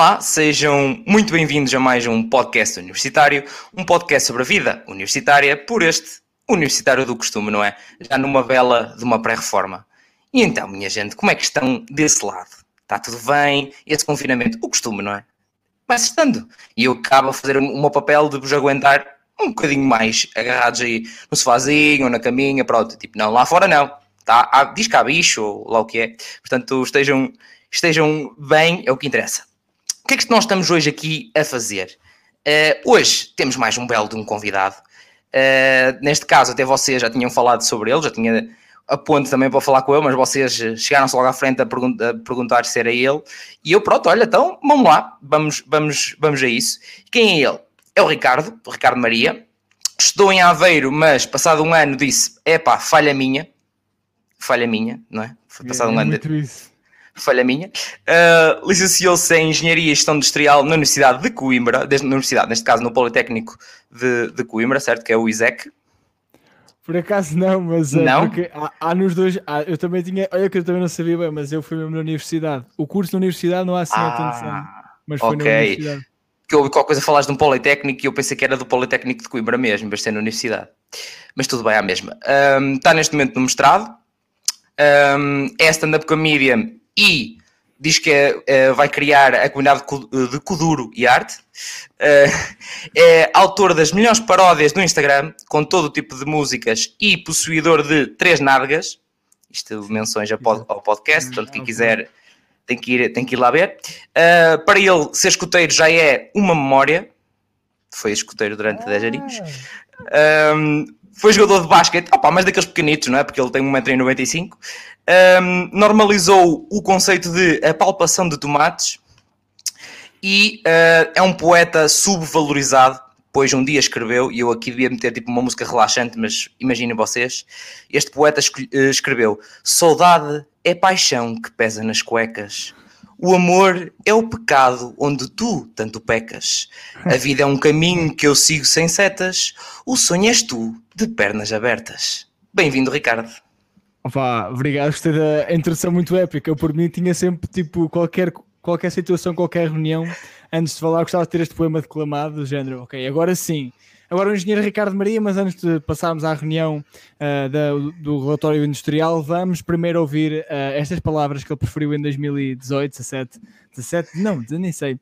Olá, sejam muito bem-vindos a mais um podcast universitário, um podcast sobre a vida universitária por este universitário do costume, não é? Já numa vela de uma pré-reforma. E então, minha gente, como é que estão desse lado? Está tudo bem? Esse confinamento, o costume, não é? Vai-se estando. E eu acabo a fazer o meu papel de vos aguentar um bocadinho mais agarrados aí no sofazinho ou na caminha, pronto. Tipo, não, lá fora não. Tá? Diz que há bicho ou lá o que é. Portanto, estejam, estejam bem, é o que interessa que é que nós estamos hoje aqui a fazer? Uh, hoje temos mais um belo de um convidado. Uh, neste caso, até vocês já tinham falado sobre ele, já tinha a ponte também para falar com ele, mas vocês chegaram-se logo à frente a, pergun a, perguntar se era ele. E eu, pronto, olha, então vamos lá, vamos, vamos, vamos a isso. Quem é ele? É o Ricardo, o Ricardo Maria. Estudou em Aveiro, mas passado um ano disse: epá, falha minha. Falha minha, não é? Foi passado é, um ano. Muito de... isso falha minha, uh, licenciou-se em Engenharia e Gestão Industrial na Universidade de Coimbra, desde, na Universidade, neste caso no Politécnico de, de Coimbra, certo? Que é o ISEC. Por acaso não, mas é não? porque há, há nos dois, há, eu também tinha, olha que eu também não sabia bem, mas eu fui mesmo na universidade. O curso na universidade não há assim ah, atenção, mas foi okay. na universidade. Que eu ouvi qualquer coisa falaste de um Politécnico e eu pensei que era do Politécnico de Coimbra mesmo, mas ser na universidade. Mas tudo bem, é a mesma. Um, está neste momento no mestrado, um, é stand-up comedian e diz que é, é, vai criar a comunidade de Kuduro e arte. É, é autor das melhores paródias no Instagram, com todo o tipo de músicas e possuidor de três nádegas. Isto menções ao podcast, portanto, quem quiser tem que ir, tem que ir lá ver. Uh, para ele, ser escoteiro já é uma memória. Foi escoteiro durante 10 aninhos. Um, foi jogador de basquete, opa, mas daqueles pequenitos, não é? Porque ele tem 1,95m. Um, normalizou o conceito de a palpação de tomates e uh, é um poeta subvalorizado, pois um dia escreveu, e eu aqui devia meter tipo uma música relaxante, mas imaginem vocês, este poeta eh, escreveu Saudade é paixão que pesa nas cuecas, o amor é o pecado onde tu tanto pecas. A vida é um caminho que eu sigo sem setas. O sonho és tu, de pernas abertas. Bem-vindo, Ricardo. Opa, obrigado, gostei da introdução muito épica. Eu, por mim, tinha sempre, tipo, qualquer, qualquer situação, qualquer reunião, antes de falar, gostava de ter este poema declamado, do género, ok, agora sim, Agora o engenheiro Ricardo Maria, mas antes de passarmos à reunião uh, da, do relatório industrial, vamos primeiro ouvir uh, estas palavras que ele preferiu em 2018, 17, 17, não, nem sei.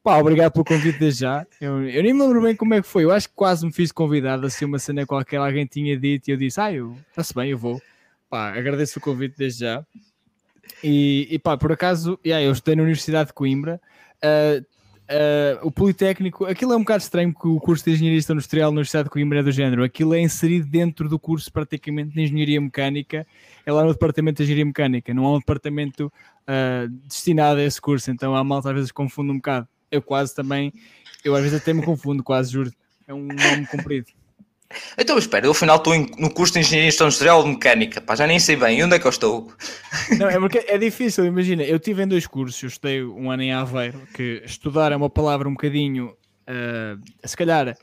Pá, obrigado pelo convite desde já. Eu, eu nem me lembro bem como é que foi. Eu acho que quase me fiz convidado, assim, uma cena qualquer, alguém tinha dito e eu disse, ah, está-se bem, eu vou. Pá, agradeço o convite desde já. E, e pá, por acaso, yeah, eu estudei na Universidade de Coimbra. Uh, Uh, o Politécnico, aquilo é um bocado estranho porque o curso de Engenharia Industrial na Universidade de Coimbra é do género. Aquilo é inserido dentro do curso praticamente de Engenharia Mecânica, é lá no Departamento de Engenharia Mecânica, não há um departamento uh, destinado a esse curso, então a malta às vezes confunde um bocado. Eu quase também, eu às vezes até me confundo, quase juro. É um nome comprido. Então, espera, eu afinal estou no curso de Engenharia Industrial de Mecânica, pá, já nem sei bem, onde é que eu estou? Não, é porque é difícil, imagina, eu tive em dois cursos, eu estudei um ano em Aveiro, que estudar é uma palavra um bocadinho, uh, se calhar,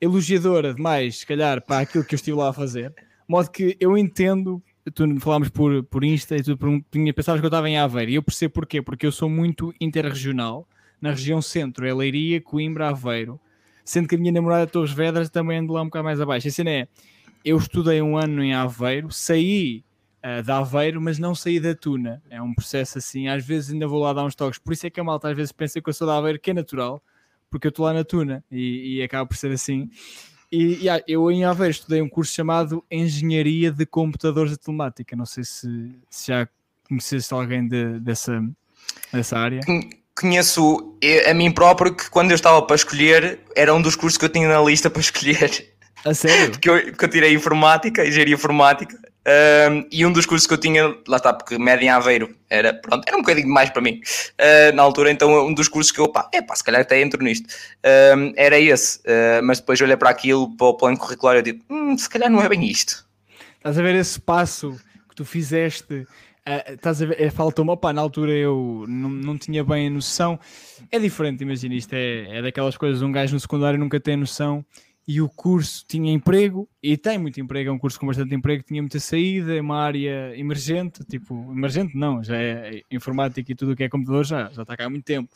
elogiadora demais, se calhar, para aquilo que eu estive lá a fazer, modo que eu entendo, tu falámos por, por Insta e tu pensavas que eu estava em Aveiro, e eu percebo porquê, porque eu sou muito interregional, na região centro, é Leiria, Coimbra, Aveiro, sendo que a minha namorada Torres Vedras também anda lá um bocado mais abaixo. A cena é, eu estudei um ano em Aveiro, saí uh, de Aveiro, mas não saí da Tuna. É um processo assim, às vezes ainda vou lá dar uns toques. Por isso é que a malta às vezes pensa que eu sou de Aveiro, que é natural, porque eu estou lá na Tuna e, e acaba por ser assim. E yeah, eu em Aveiro estudei um curso chamado Engenharia de Computadores de Telemática. Não sei se, se já conheceste alguém de, dessa, dessa área conheço a mim próprio que quando eu estava para escolher era um dos cursos que eu tinha na lista para escolher. A sério? porque, eu, porque eu tirei informática, engenharia informática, um, e um dos cursos que eu tinha, lá está, porque média em Aveiro era, pronto, era um bocadinho mais para mim uh, na altura, então um dos cursos que eu, pá, é pá, se calhar até entro nisto, um, era esse, uh, mas depois olhei para aquilo, para o plano curricular e eu digo, hum, se calhar não é bem isto. Estás a ver esse passo que tu fizeste Uh, estás a ver, é, faltou-me, opá, na altura eu não, não tinha bem a noção. É diferente, imagina, isto é, é daquelas coisas, um gajo no secundário nunca tem noção e o curso tinha emprego e tem muito emprego, é um curso com bastante emprego, tinha muita saída, é uma área emergente, tipo, emergente não, já é informática e tudo o que é computador já, já está cá há muito tempo.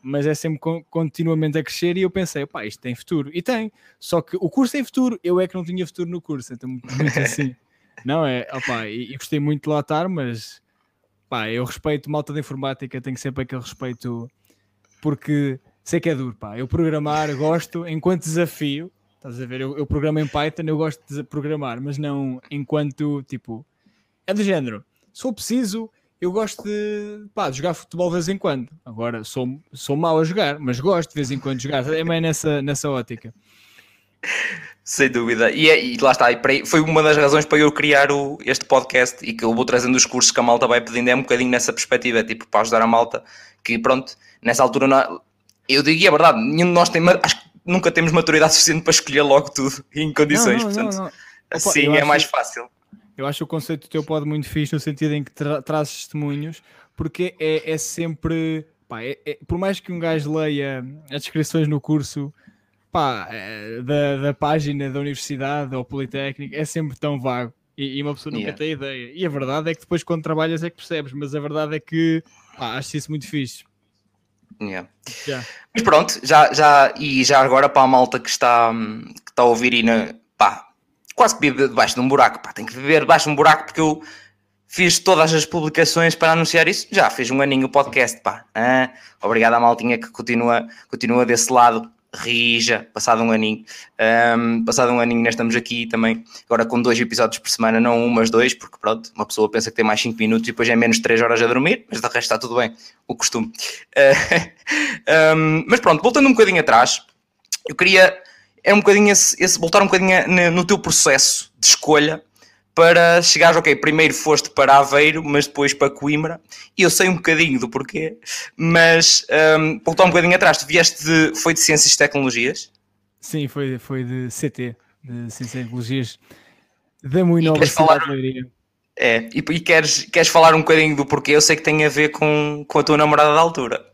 mas é sempre continuamente a crescer e eu pensei, pá, isto tem futuro. E tem, só que o curso tem futuro, eu é que não tinha futuro no curso, então muito assim. Não é, opá, e, e gostei muito de lá estar, mas pá, eu respeito malta de informática, tenho sempre aquele respeito porque sei que é duro, pá. Eu programar gosto enquanto desafio, estás a ver? Eu, eu programo em Python, eu gosto de programar, mas não enquanto tipo é do género. For preciso, eu gosto de, pá, de jogar futebol de vez em quando. Agora sou, sou mau a jogar, mas gosto de vez em quando de jogar. É mais nessa, nessa ótica. Sem dúvida. E, é, e lá está. E foi uma das razões para eu criar o, este podcast e que eu vou trazendo os cursos que a malta vai pedindo. É um bocadinho nessa perspectiva, tipo, para ajudar a malta. Que pronto, nessa altura, não, eu digo, e é verdade, nenhum de nós tem, acho que nunca temos maturidade suficiente para escolher logo tudo em condições. Não, não, portanto, não, assim é mais fácil. Eu acho o conceito teu pode muito fixe no sentido em que tra traz testemunhos, porque é, é sempre. Pá, é, é, por mais que um gajo leia as descrições no curso pá, é, da, da página da universidade ou politécnico, é sempre tão vago e, e uma pessoa nunca yeah. tem ideia. E a verdade é que depois, quando trabalhas, é que percebes, mas a verdade é que pá, acho isso muito fixe. Yeah. Yeah. Mas pronto, já, já, e já agora para a malta que está, que está a ouvir e na, pá, quase que vive debaixo de um buraco. Pá, tem que viver debaixo de um buraco porque eu fiz todas as publicações para anunciar isso. Já fiz um aninho o podcast. Pá. Ah, obrigado à maltinha que continua, continua desse lado. Rija, passado um aninho. Um, passado um aninho, nós estamos aqui também, agora com dois episódios por semana, não um, mas dois, porque pronto, uma pessoa pensa que tem mais 5 minutos e depois é menos 3 horas a dormir, mas de resto está tudo bem, o costume. Uh, um, mas pronto, voltando um bocadinho atrás, eu queria é um bocadinho esse, esse voltar um bocadinho no teu processo de escolha para chegares, ok, primeiro foste para Aveiro, mas depois para Coimbra, e eu sei um bocadinho do porquê, mas um, voltar um bocadinho atrás, tu vieste de, foi de Ciências e Tecnologias? Sim, foi, foi de CT, de Ciências e Tecnologias, da muito nova falar... É, e, e, queres, queres falar um bocadinho do porquê? Eu sei que tem a ver com, com a tua namorada da altura.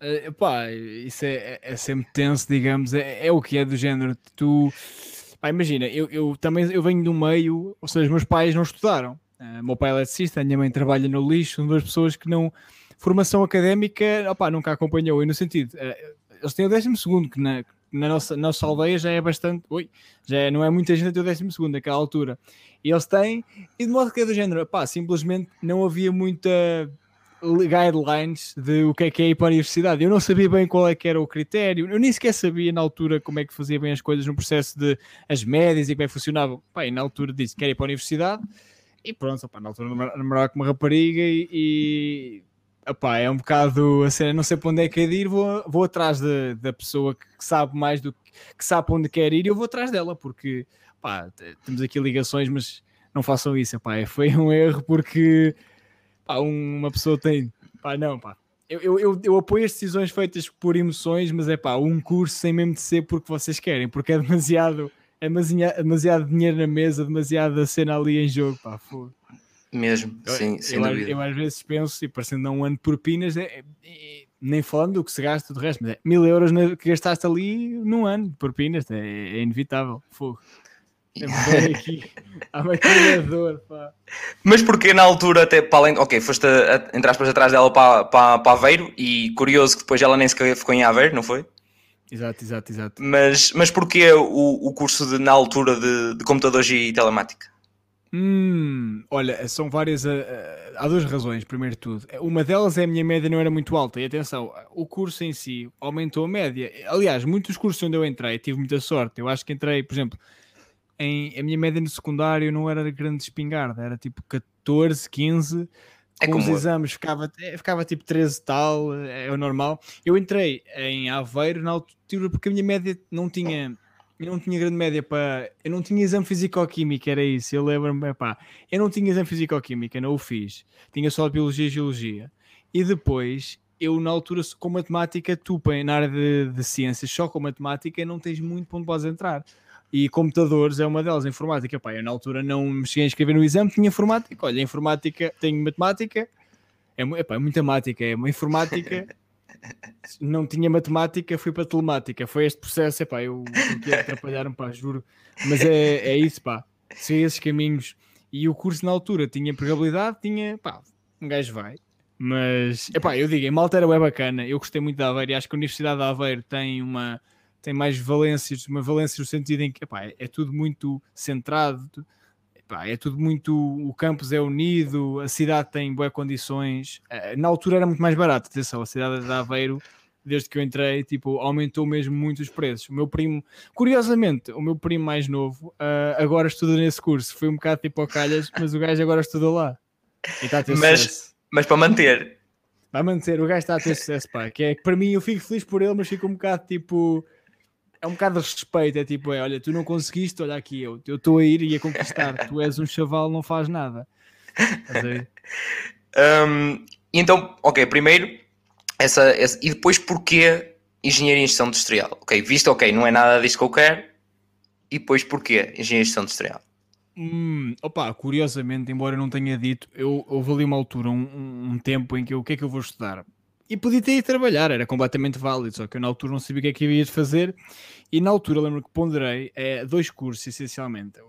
Uh, pá, isso é, é, é, sempre tenso, digamos, é, é, o que é do género. Tu, pá, imagina, eu, eu também eu venho do meio, ou seja, meus pais não estudaram. Uh, meu pai é eletricista, a minha mãe trabalha no lixo, são duas pessoas que não. Formação académica, opá, nunca acompanhou. E no sentido, uh, eles têm o décimo segundo, que na, na nossa, nossa aldeia já é bastante. Ui, já é, não é muita gente a ter o décimo segundo naquela altura. E eles têm, e de modo que é do género, pá, simplesmente não havia muita guidelines de o que é que é ir para a universidade. Eu não sabia bem qual é que era o critério, eu nem sequer sabia na altura como é que fazia bem as coisas no processo de as médias e como é que funcionava. Pá, e na altura disse que quer ir para a universidade e pronto, opá, na altura namorava com uma rapariga e, e é um bocado a cena, não sei para onde é que é de ir, vou, vou atrás de, da pessoa que, sabe mais do que, sabe para onde quer ir e eu vou atrás dela, porque temos aqui ligações, mas não façam isso, opá, foi um erro porque pá, uma pessoa tem, pá, não, pá. Eu, eu, eu, eu, apoio as decisões feitas por emoções, mas é pá, um curso sem mesmo de ser porque vocês querem, porque é demasiado, é demasiado, demasiado dinheiro na mesa, demasiada cena ali em jogo, pá, foda. Mesmo, sim, eu, sem eu, dúvida. Eu às vezes penso, e parecendo um ano de propinas, é, é, nem falando do que se gasta do resto, mas é mil euros que gastaste ali num ano de propinas, é, é inevitável, fogo. É a pá. Mas porque na altura, até para além, ok, foste a, entre aspas atrás dela para, para, para Aveiro e curioso que depois ela nem sequer ficou em Aveiro, não foi? Exato, exato, exato. Mas, mas porquê o, o curso de, na altura de, de computadores e telemática? Hum, olha, são várias. Uh, há duas razões, primeiro de tudo. Uma delas é a minha média não era muito alta. E atenção, o curso em si aumentou a média. Aliás, muitos cursos onde eu entrei, tive muita sorte. Eu acho que entrei, por exemplo, em, a minha média no secundário não era grande espingarda, era tipo 14, 15. É com os exames ficava, ficava tipo 13 tal, é, é o normal. Eu entrei em Aveiro na altura porque a minha média não tinha, eu não tinha grande média para. Eu não tinha exame físico-química, era isso. Eu lembro-me, pá, eu não tinha exame físico-química, não o fiz. Tinha só biologia e geologia. E depois, eu na altura, com matemática, tu na área de, de ciências, só com matemática, não tens muito para onde podes entrar e computadores é uma delas, informática. Pá, eu na altura não me cheguei a inscrever no exame, tinha informática. Olha, informática, tenho matemática, é, epá, é muita mática, é uma informática. não tinha matemática, fui para telemática. Foi este processo, epá, eu que atrapalhar-me, pá, juro. Mas é, é isso, pá, sei esses caminhos. E o curso na altura tinha empregabilidade, tinha, pá, um gajo vai. Mas, epá, eu digo, em Malta era bem bacana. Eu gostei muito da Aveiro e acho que a Universidade de Aveiro tem uma tem mais valências, uma valência no sentido em que epá, é, é tudo muito centrado, epá, é tudo muito. O campus é unido, a cidade tem boas condições. Eh, na altura era muito mais barato, atenção, a cidade de Aveiro desde que eu entrei, tipo, aumentou mesmo muito os preços. O meu primo, curiosamente, o meu primo mais novo, uh, agora estuda nesse curso. Foi um bocado tipo ao calhas, mas o gajo agora estudou lá. Ter mas, sucesso. Mas para manter. Vai manter, o gajo está a ter sucesso, pá. Que é que para mim eu fico feliz por ele, mas fico um bocado tipo. É um bocado de respeito, é tipo, é, olha, tu não conseguiste, olha aqui, eu estou a ir e a conquistar, tu és um chaval, não faz nada. um, então, ok, primeiro essa, essa, e depois porquê engenharia em gestão industrial? Ok, visto, ok, não é nada disso que eu quero, e depois porquê engenharia em gestão industrial? Hum, opa, curiosamente, embora eu não tenha dito, eu houve ali uma altura, um, um tempo em que eu, o que é que eu vou estudar? E podia ter ido trabalhar, era completamente válido, só que eu na altura não sabia o que é que de fazer e na altura lembro que ponderei é, dois cursos, essencialmente,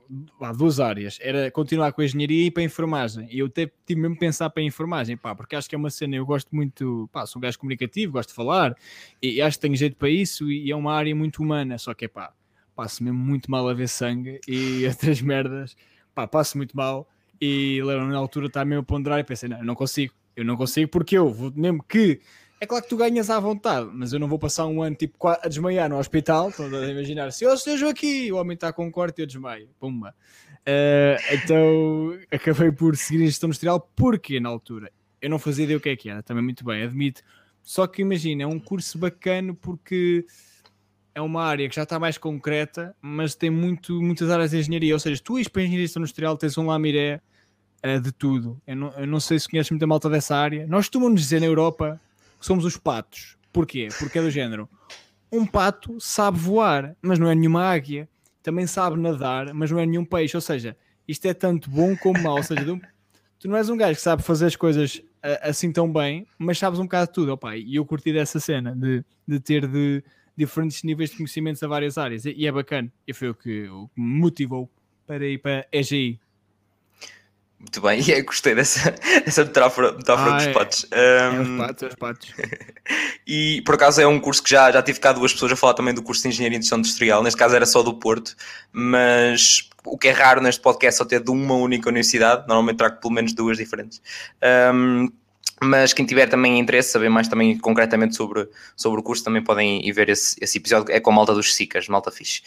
duas áreas. Era continuar com a engenharia e para a enfermagem. E eu até tive mesmo pensar para a enfermagem, pá, porque acho que é uma cena, eu gosto muito, pá, sou um gajo comunicativo, gosto de falar, e, e acho que tenho jeito para isso, e, e, é uma área muito humana, só que é pá, passo mesmo muito mal a ver sangue e outras merdas, pá, passo muito mal. E lembro na altura estar mesmo a ponderar e pensei, não, não consigo, eu não consigo porque eu vou mesmo que é claro que tu ganhas à vontade, mas eu não vou passar um ano tipo a desmaiar no hospital. Estão a imaginar, se eu esteja aqui, o homem está com um corte e eu desmaio. Pumba. Uh, então acabei por seguir a gestão industrial porque na altura eu não fazia ideia o que é que era, também muito bem, admito. Só que imagina, é um curso bacana porque é uma área que já está mais concreta, mas tem muito, muitas áreas de engenharia. Ou seja, tu és para a engenharia industrial, tens um lamiré uh, de tudo. Eu não, eu não sei se conheces muita malta dessa área. Nós costumamos dizer na Europa somos os patos. Porquê? Porque é do género. Um pato sabe voar, mas não é nenhuma águia. Também sabe nadar, mas não é nenhum peixe. Ou seja, isto é tanto bom como mau. Ou seja, tu não és um gajo que sabe fazer as coisas assim tão bem, mas sabes um bocado de tudo. Opa, e eu curti dessa cena de, de ter de diferentes níveis de conhecimentos a várias áreas. E é bacana. E foi o que, o que me motivou para ir para a EGI. Muito bem, e gostei dessa, dessa metáfora, metáfora ah, dos é. patos. Um, é os patos, é os patos. e por acaso é um curso que já, já tive cá duas pessoas a falar também do curso de Engenharia e Industrial Industrial, neste caso era só do Porto, mas o que é raro neste podcast só ter de uma única universidade, normalmente trago pelo menos duas diferentes. Um, mas quem tiver também interesse, saber mais também concretamente sobre, sobre o curso, também podem ir ver esse, esse episódio, é com a malta dos SICAs, malta fixe.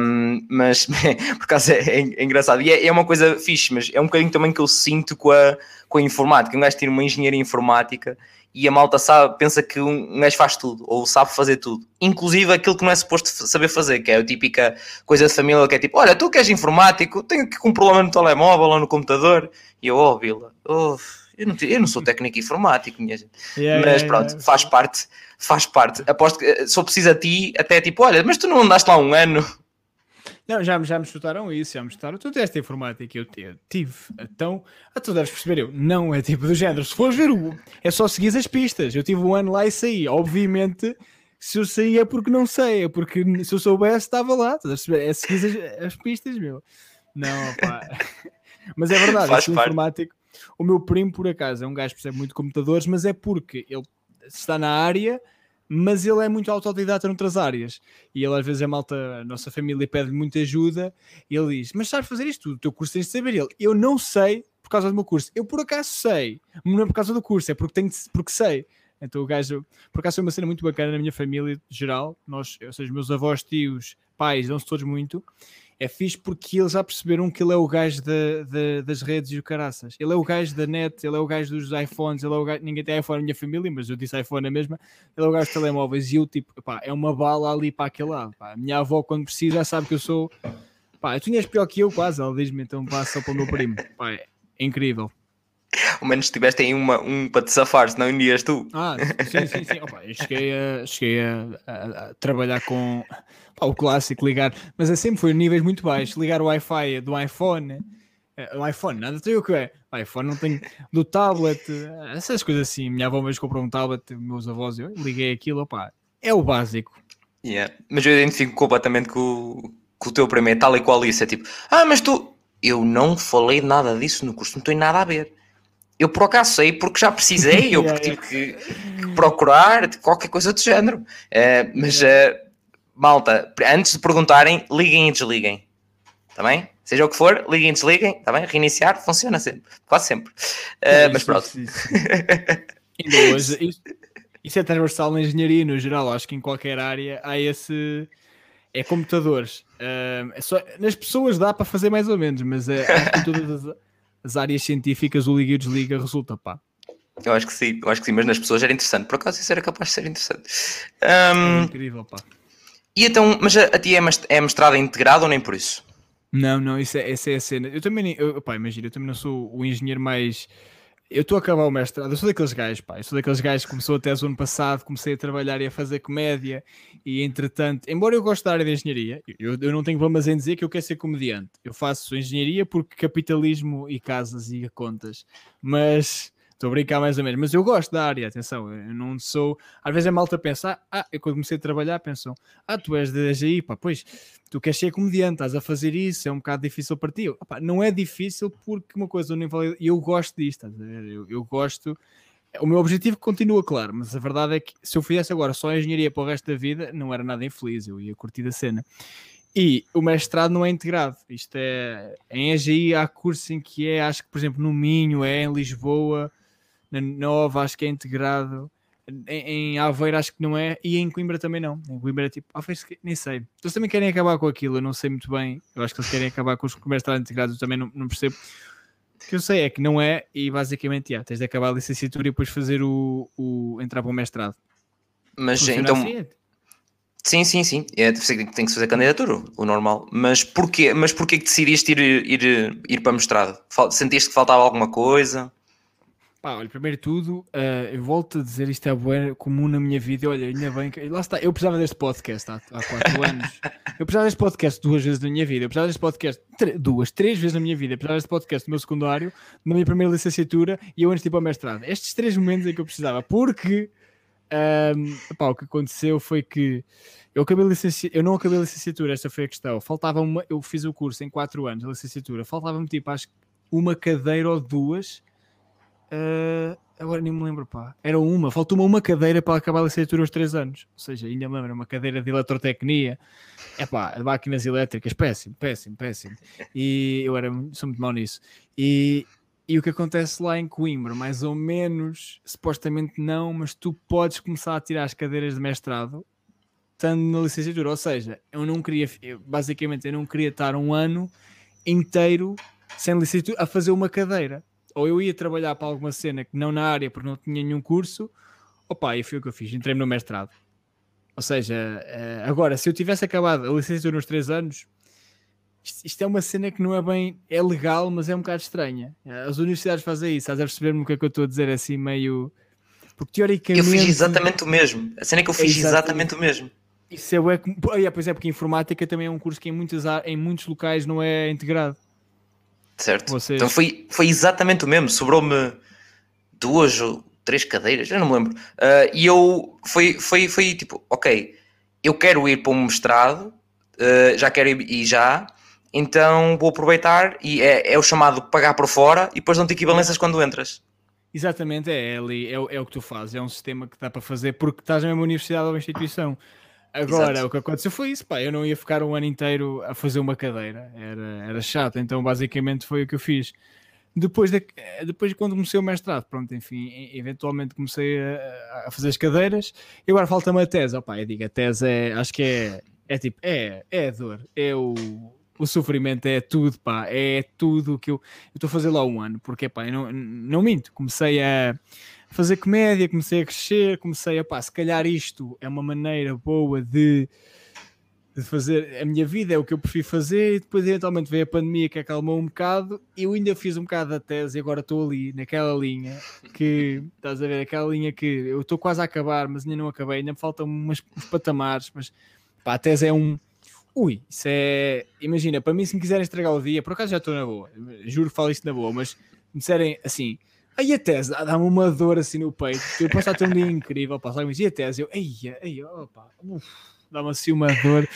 Um, mas, por acaso, é, é, é engraçado. E é, é, uma coisa fixe, mas é um bocadinho também que eu sinto com a, com a informática. Um gajo tira uma engenharia informática e a malta sabe, pensa que um gajo faz tudo, ou sabe fazer tudo. Inclusive aquilo que não é suposto saber fazer, que é a típica coisa de família, que é tipo, olha, tu que és informático, tenho aqui um problema no telemóvel ou no computador. E eu, oh, Vila, oh eu não, eu não sou técnico informático, minha gente. Yeah, mas yeah, pronto, yeah. faz parte, faz parte. Aposto que eh, só precisa a ti, até tipo, olha, mas tu não andaste lá um ano. Não, já, já me chutaram isso, já me chutaram. Tu teste informática, eu, eu tive. Então, ah, tu deves perceber, eu não é tipo do género. Se fores ver o. É só seguir as pistas. Eu tive um ano lá e saí. Obviamente, se eu saí é porque não sei, é porque se eu soubesse, estava lá. Tu deves perceber, é seguir as, as pistas, meu. Não, pá. Mas é verdade, Faz parte. informático o meu primo, por acaso, é um gajo que percebe muito de computadores, mas é porque ele está na área, mas ele é muito autodidata noutras áreas. E ele, às vezes, a malta, a nossa família pede muita ajuda, e ele diz: Mas sabes fazer isto? O teu curso tens de saber. Ele, eu não sei por causa do meu curso. Eu, por acaso, sei. Não é por causa do curso, é porque, tenho, porque sei. Então o gajo, por acaso foi uma cena muito bacana na minha família geral, nós, ou seja, meus avós, tios, pais, dão-se todos muito, é fixe porque eles já perceberam que ele é o gajo de, de, das redes e o caraças. Ele é o gajo da net, ele é o gajo dos iPhones, ele é o gajo, ninguém tem iPhone na minha família, mas eu disse iPhone na mesma. Ele é o gajo de telemóveis e eu, tipo, pá, é uma bala ali para aquele lado. Pá. A minha avó, quando precisa, já sabe que eu sou. Pá, tu és pior que eu, quase. Ela diz-me, então passa para o meu primo. Pá, é incrível. Ao menos tiveste aí uma, um para te safar, senão irias tu. Ah, sim, sim, sim. Opa, eu cheguei, a, cheguei a, a, a trabalhar com pá, o clássico, ligar, mas é sempre foi níveis muito baixos. Ligar o Wi-Fi do iPhone, eh, o iPhone, nada tem o que é. O iPhone não tem do tablet, essas coisas assim. Minha avó mesmo comprou um tablet, meus avós, eu liguei aquilo, opá, é o básico. Yeah. Mas eu identifico completamente com, com o teu primeiro, tal e qual isso. É tipo, ah, mas tu, eu não falei nada disso no curso, não tenho nada a ver Eu por acaso sei porque já precisei, ou porque tive que, que procurar, qualquer coisa do género. Uh, mas, uh, malta, antes de perguntarem, liguem e desliguem. Está bem? Seja o que for, liguem e desliguem, está bem? Reiniciar funciona sempre, quase sempre. Uh, mas pronto. Ainda hoje, isso, isso é transversal na engenharia no geral, acho que em qualquer área há esse. É computadores. Uh, é só, nas pessoas dá para fazer mais ou menos, mas é, em todas as, as, áreas científicas o liga e o desliga resulta pá. Eu acho que sim, eu acho que sim, mas nas pessoas era interessante. Por acaso isso era capaz de ser interessante. Um, é incrível, pá. E então, mas a, a ti é mestrado integrado ou nem por isso? Não, não, isso é, essa é a cena. Eu também, eu, pá, imagina, eu também não sou o engenheiro mais. Eu estou a acabar o mestrado, eu sou daqueles gajos, pá, eu sou daqueles gajos que começou até o ano passado, comecei a trabalhar e a fazer comédia, e entretanto, embora eu goste da área de engenharia, eu, eu não tenho problemas em dizer que eu quero ser comediante. Eu faço engenharia porque capitalismo e casas e contas, mas Estou a brincar mais ou menos, mas eu gosto da área, atenção, eu não sou. Às vezes a malta pensa, ah, eu quando comecei a trabalhar, pensam, ah, tu és da AGI, pá, pois tu queres ser comediante, estás a fazer isso, é um bocado difícil para ti. Opa, não é difícil porque uma coisa e eu gosto disto, eu, eu gosto. O meu objetivo continua claro, mas a verdade é que se eu fizesse agora só engenharia para o resto da vida, não era nada infeliz, eu ia curtir a cena. E o mestrado não é integrado. Isto é em AGI há curso em que é, acho que por exemplo no Minho, é em Lisboa, na Nova acho que é integrado, em, em Aveiro acho que não é, e em Coimbra também não. Em Coimbra é tipo, ah, nem sei. Eles também querem acabar com aquilo, eu não sei muito bem. Eu acho que eles querem acabar com os mestrados integrados, eu também não, não percebo. O que eu sei é que não é, e basicamente, yeah, tens de acabar a licenciatura e depois fazer o, o entrar para o mestrado. Mas Funciona então. Assim? É? Sim, sim, sim. É, tem que se fazer candidatura, o normal. Mas porquê, mas porquê que decidiste ir, ir, ir para mestrado? Sentiste que faltava alguma coisa? Pá, olha, primeiro de tudo, uh, eu volto a dizer isto é bom, comum na minha vida. Olha, ainda bem que. Lá está, eu precisava deste podcast há, há quatro anos. Eu precisava deste podcast duas vezes na minha vida. Eu precisava deste podcast duas, três vezes na minha vida. Eu precisava deste podcast no meu secundário, na minha primeira licenciatura e eu antes de ir para o mestrado. Estes três momentos é que eu precisava, porque um, pá, o que aconteceu foi que eu, acabei licenci... eu não acabei a licenciatura, esta foi a questão. Faltava uma, eu fiz o curso em quatro anos, a licenciatura, faltava-me tipo, acho que uma cadeira ou duas Uh, agora nem me lembro, pá. Era uma, faltou-me uma cadeira para acabar a licenciatura aos 3 anos. Ou seja, ainda me lembro, uma cadeira de eletrotecnia. É pá, máquinas elétricas, péssimo, péssimo, péssimo. E eu era, sou muito mau nisso. E, e o que acontece lá em Coimbra, mais ou menos, supostamente não, mas tu podes começar a tirar as cadeiras de mestrado estando na licenciatura. Ou seja, eu não queria, eu, basicamente, eu não queria estar um ano inteiro sem licenciatura a fazer uma cadeira ou eu ia trabalhar para alguma cena que não na área porque não tinha nenhum curso, opa, e foi o que eu fiz, entrei no mestrado. Ou seja, eh, agora, se eu tivesse acabado a licenciatura nos 3 anos, isto, é uma cena que não é bem, é legal, mas é um bocado estranha. As universidades fazem isso, estás a perceber-me o que é que eu estou a dizer assim, meio. Porque teoricamente. Eu fiz exatamente o mesmo. A cena é que eu fiz exatamente, exatamente o mesmo. Isso é, é, pois é, porque informática também é um curso que em, muitas, em muitos locais não é integrado. Certo. Vocês... Então foi, foi exatamente o mesmo. Sobrou-me duas ou três cadeiras, eu não me lembro. Uh, e eu foi, foi, foi tipo, ok, eu quero ir para um mestrado, uh, já quero ir e já, então vou aproveitar e é, é o chamado pagar por fora e depois dão-te equivalências quando entras. Exatamente, é, ali, é, é, o que tu fazes, é um sistema que dá para fazer porque estás na mesma universidade ou instituição. Agora, Exato. o que aconteceu foi isso, pá, eu não ia ficar um ano inteiro a fazer uma cadeira, era, era chato, então basicamente foi o que eu fiz. Depois, de, depois quando comecei o mestrado, pronto, enfim, eventualmente comecei a, a fazer as cadeiras, e agora falta-me a tese, opá, eu digo, a tese é, acho que é, é tipo, é, é a dor, é o, o sofrimento, é tudo, pá, é tudo que eu estou a fazer lá um ano, porque, pá, eu não, não minto, comecei a fazer comédia, comecei a crescer, comecei a pá, se calhar isto é uma maneira boa de, de fazer a minha vida, é o que eu prefiro fazer, e depois eventualmente veio a pandemia que acalmou um bocado, e eu ainda fiz um bocado da tese e agora estou ali, naquela linha, que estás a ver, aquela linha que eu estou quase a acabar, mas ainda não acabei, ainda me faltam umas, uns patamares, mas pá, a tese é um. Ui, isso é. Imagina, para mim, se me quiserem estragar o dia, por acaso já estou na boa, juro que falo isto na boa, mas me disserem assim, Aí a tese dá-me uma dor assim no peito. Eu posso estar tendo um dia incrível, pá, sabe? E a tese, eu, ei, ei, opa, dá-me assim uma dor.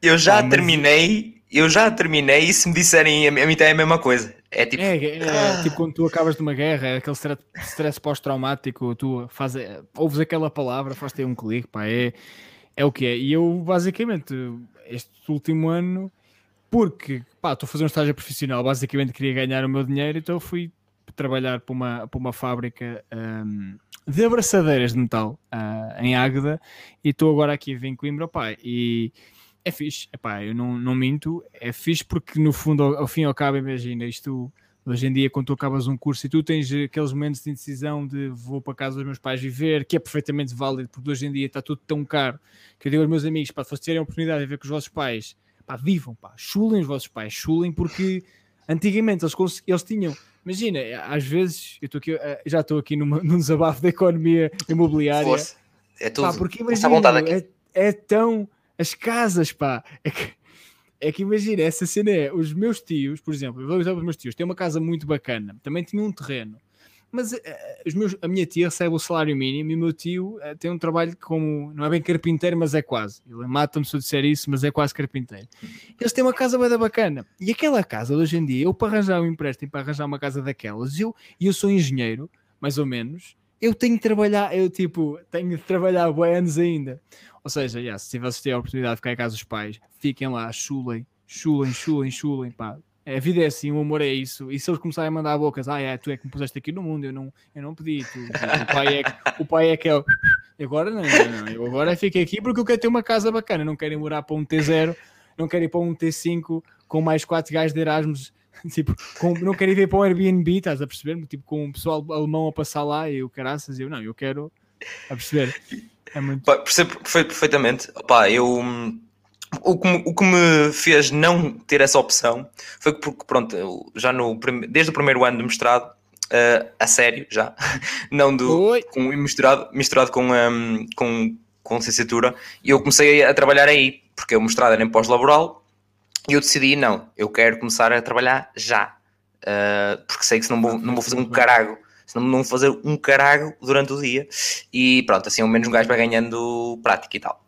Eu já pá, terminei eu já terminei e se me disserem a mim é a mesma coisa. É tipo. É, é, é tipo quando tu acabas de uma guerra, é aquele stress, stress pós-traumático, tu faz, ouves aquela palavra, faz ter um clique, pá, é, é o que é. E eu, basicamente, este último ano, porque pá, estou a fazer um estágio profissional, basicamente queria ganhar o meu dinheiro, então fui trabalhar para uma, para uma fábrica um, de abraçadeiras de metal uh, em Águeda e estou agora aqui em Coimbra, pá, e é fixe, epá, eu não, não minto, é fixe porque no fundo, ao, ao fim e ao cabo, imagina, isto hoje em dia, quando tu acabas um curso e tu tens aqueles momentos de indecisão de vou para casa dos meus pais viver, que é perfeitamente válido, porque hoje em dia está tudo tão caro que eu digo aos meus amigos, pá, se vocês terem a oportunidade de ver com os vossos pais, pá, vivam, pá, chulem os vossos pais, chulem, porque antigamente eles, eles tinham. Imagina, às vezes eu aqui, eh, já estou aqui numa, num desabafo da economia imobiliária. Força. É tudo. Pá, porque imagina, é, é tão as casas, pá. É que, é que imagina, essa cena é, os meus tios, por exemplo, eu vou usar os meus tios, têm uma casa muito bacana, também tinham um terreno, mas uh, os meus, a minha tia recebe o salário mínimo e o meu tio uh, tem um trabalho como, não é bem carpinteiro, mas é quase. Ele mata-me se eu disser isso, mas é quase carpinteiro. Eles têm uma casa bem bacana. E aquela casa, hoje em dia, eu para arranjar um empréstimo, para arranjar uma casa daquelas, eu, e eu sou engenheiro, mais ou menos, eu tenho de trabalhar, eu tipo, tenho de trabalhar bem anos ainda. Ou seja, yeah, se vocês tiverem a oportunidade de ficar em casa dos pais, fiquem lá, chulem, chulem, chulem, chulem, pá. A vida é assim, o amor é isso. E se eles começarem a mandar bocas, ah, é, tu é que me puseste aqui no mundo, eu não, eu não pedi. Tu, o, pai é, o pai é que é. Agora não, não, eu agora fico aqui porque eu quero ter uma casa bacana. Não quero ir morar para um T0, não quero ir para um T5 com mais quatro gajos de Erasmus. Tipo, com, não quero ir ver para um Airbnb, estás a perceber? Tipo, com o pessoal alemão a passar lá e o caraças, eu não, eu quero a perceber. É muito... Percebo perfeitamente. Pá, eu, o, que me, o que me fez não ter essa opção foi porque, pronto, já no, desde o primeiro ano de mestrado, uh, a sério, já, não do, com, misturado, misturado com, um, com, com licenciatura, e eu comecei a trabalhar aí, porque o mestrado era em pós-laboral, e eu decidi, não, eu quero começar a trabalhar já, uh, porque sei que se não vou, não vou fazer um carago senão não fazer um carago durante o dia e pronto, assim ao menos um gajo vai ganhando prática e tal.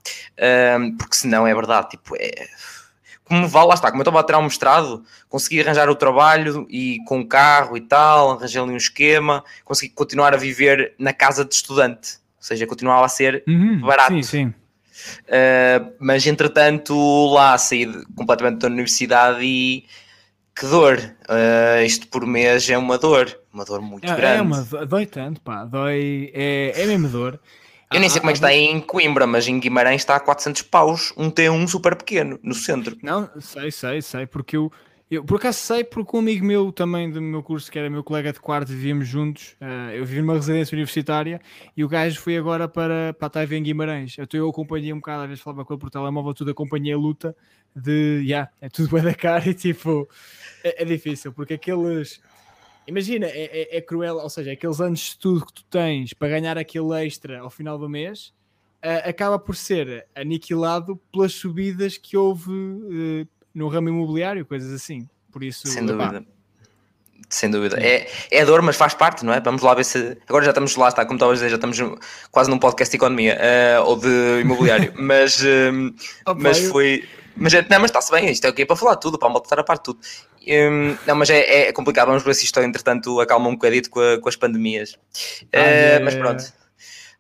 Um, porque senão é verdade, tipo, é. Como vale, lá está, como eu estava a tirar um mestrado, consegui arranjar o trabalho e com o carro e tal, arranjei ali um esquema, consegui continuar a viver na casa de estudante, ou seja, continuava a ser uhum, barato. Sim, sim. Uh, mas entretanto lá saí completamente da universidade e que dor. Uh, isto por mês é uma dor, uma dor muito é, grande. É uma, dói tanto, pá, dói, é, é mesmo dor. Eu nem sei ah, como é que está em Coimbra, mas em Guimarães está a 400 paus, um T1 super pequeno, no centro. Não, sei, sei, sei, porque eu, eu por acaso sei, porque um amigo meu também do meu curso, que era meu colega de quarto, vivíamos juntos, uh, eu vivi numa residência universitária e o gajo foi agora para, para a Taiva em Guimarães. Então eu acompanhei um bocado, às vezes falava com ele por telemóvel, tudo acompanhei a luta de, já, yeah, é tudo bem da cara e tipo, é, é difícil, porque aqueles. Imagina, é, é, é, cruel, ou seja, aqueles anos de estudo que tu tens para ganhar aquele extra ao final do mês uh, acaba por ser aniquilado pelas subidas que houve uh, no ramo imobiliário, coisas assim. Por isso, sem dúvida. Sem dúvida. É, é dor, mas faz parte, não é? Vamos lá ver se. Agora já estamos lá, está, como estava a dizer, já estamos quase num podcast de economia uh, ou de imobiliário, mas, uh, mas foi. Mas, é, não, mas está-se bem, isto é o que é para falar tudo, para maltratar a parte tudo. Um, não, mas é, é, complicado, vamos ver se isto entretanto acalma um bocadito com, a, com as pandemias. Ah, uh, é... Mas pronto,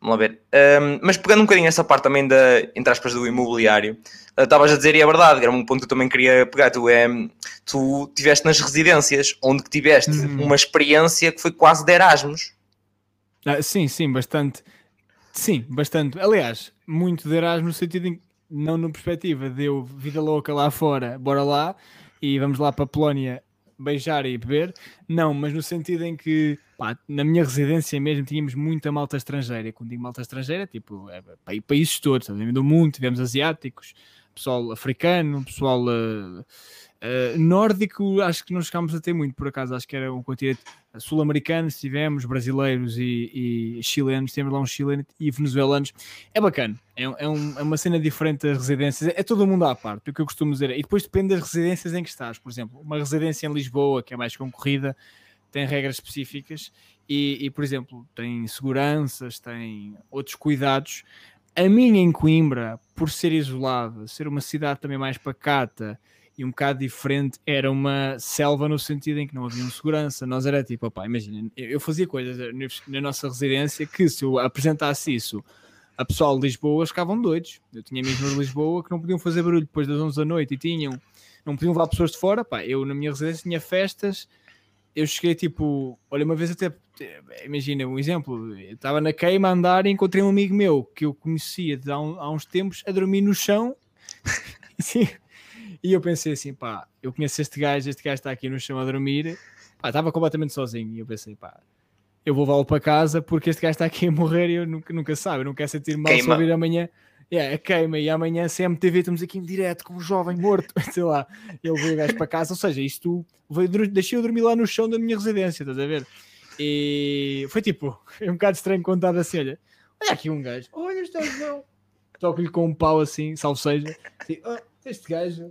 vamos lá ver. Um, mas pegando um bocadinho essa parte também da, entre aspas, do imobiliário, uh, estavas uh, a dizer, e é verdade, era um ponto que eu também queria pegar, tu, é, tu tiveste nas residências, onde tiveste uhum. uma experiência que foi quase de Erasmus. Ah, sim, sim, bastante. Sim, bastante. Aliás, muito de Erasmus no sentido em não na perspectiva de eu, vida louca lá fora, bora lá, e vamos lá para a Polónia beijar e beber. Não, mas no sentido em que pá, na minha residência mesmo tínhamos muita malta estrangeira. Quando digo malta estrangeira, tipo, é, países todos, do mundo, tivemos asiáticos, pessoal africano, pessoal uh, uh, nórdico, acho que não chegámos a ter muito, por acaso, acho que era um continente sul-americanos, tivemos brasileiros e, e, chilenos, temos lá uns chilenos e venezuelanos. É bacana, é, é, um, é, uma cena diferente das residências, é todo mundo à parte, o que eu costumo dizer. E depois depende das residências em que estás, por exemplo, uma residência em Lisboa, que é mais concorrida, tem regras específicas e, e por exemplo, tem seguranças, tem outros cuidados a minha em Coimbra, por ser isolada, ser uma cidade também mais pacata e um bocado diferente era uma selva no sentido em que não havia segurança. Nós era tipo, opá, imagina, eu fazia coisas na nossa residência que se eu apresentasse isso a pessoal de Lisboa ficavam doidos. Eu tinha amigos de Lisboa que não podiam fazer barulho depois das 11 da noite e tinham, não podiam levar pessoas de fora. Pá, eu na minha residência tinha festas. Eu cheguei tipo, olha, uma vez até, imagina um exemplo, estava na queima a andar e encontrei um amigo meu que eu conhecia há, um, há uns tempos a dormir no chão. Sim. E eu pensei assim, pá, eu conheço este gajo, este gajo está aqui no chão a dormir. Pá, estava completamente sozinho. E eu pensei, pá, eu vou levá-lo para casa porque este gajo está aqui a morrer e eu nunca, nunca sabe, eu não quero sentir mal queima. se ouvir amanhã. Yeah, queima e amanhã CMTV estamos aqui em direto com um jovem morto, sei lá, ele veio o gajo para casa, ou seja, isto veio, deixei eu dormir lá no chão da minha residência, estás a ver? E foi tipo, é um bocado estranho contar assim, olha, olha aqui um gajo, olha este João, toco-lhe com um pau assim, salvo seja, assim, oh, este gajo,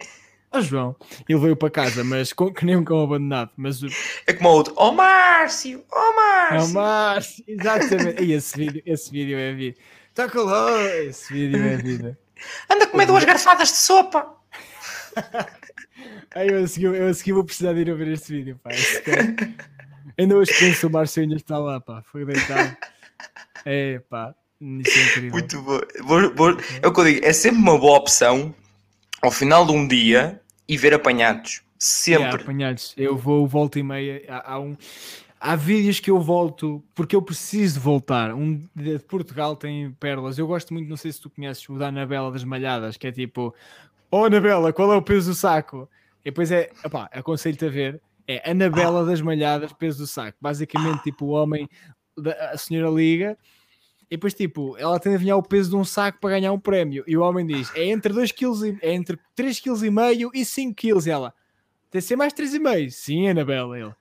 oh, João, ele veio para casa, mas com, que nem um cão abandonado. Mas. É como o outro, ó oh, Márcio, ó oh, Márcio. É o Márcio, exatamente. e esse vídeo, esse vídeo é vida. Está calor, esse vídeo é vida. Anda a comer duas garfadas de sopa. Aí eu a, seguir, eu a seguir vou precisar de ir a ver este vídeo, pá. Ainda hoje penso o Márcio ainda está lá, pá. Foi deitado. É, pá. Isso é incrível. Muito bom. Vou, vou, é o que eu digo, é sempre uma boa opção ao final de um dia e ver apanhados. Sempre. Yeah, apanhados. Eu vou, volta e meia. Há, há, um, há vídeos que eu volto porque eu preciso voltar. Um de Portugal tem pérolas. Eu gosto muito, não sei se tu conheces o da Anabela das Malhadas, que é tipo: Oh Anabela, qual é o peso do saco? E depois é, opá, aconselho-te a ver. É Anabela ah. das Malhadas, peso do saco. Basicamente, ah. tipo, o homem, a senhora liga e depois, tipo, ela tem de adivinhar o peso de um saco para ganhar um prémio. E o homem diz: é entre 2 kg, é entre 3 kg e meio e 5 kg. E ela, tem de ser mais 3,5. Sim, Anabela. Ele,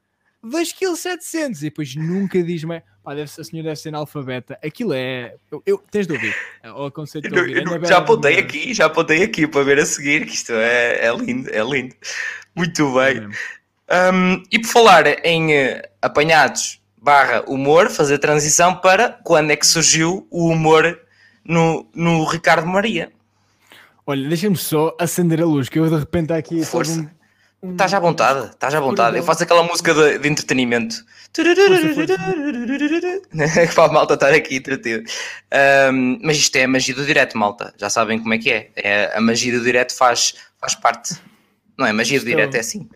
2 kg 700. E depois nunca diz mais. Pá, deve, a senhora deve ser analfabeta. Aquilo é. Eu, eu, tens de ouvir. O conceito de ouvir. Eu, já apontei aqui, já apontei aqui para ver a seguir, que isto é, é lindo, é lindo. Muito bem. É um, e por falar em uh, apanhados barra humor, fazer transição para quando é que surgiu o humor no, no Ricardo Maria. Olha, deixa-me só acender a luz, que eu de repente aqui. Força. Um, Estás à vontade, estás à vontade. Eu faço aquela música de, de entretenimento. Que para a malta estar aqui entretido. Um, mas isto é a magia do direto, malta. Já sabem como é que é. é a magia do direto faz, faz parte. Não é magia do direto, é assim.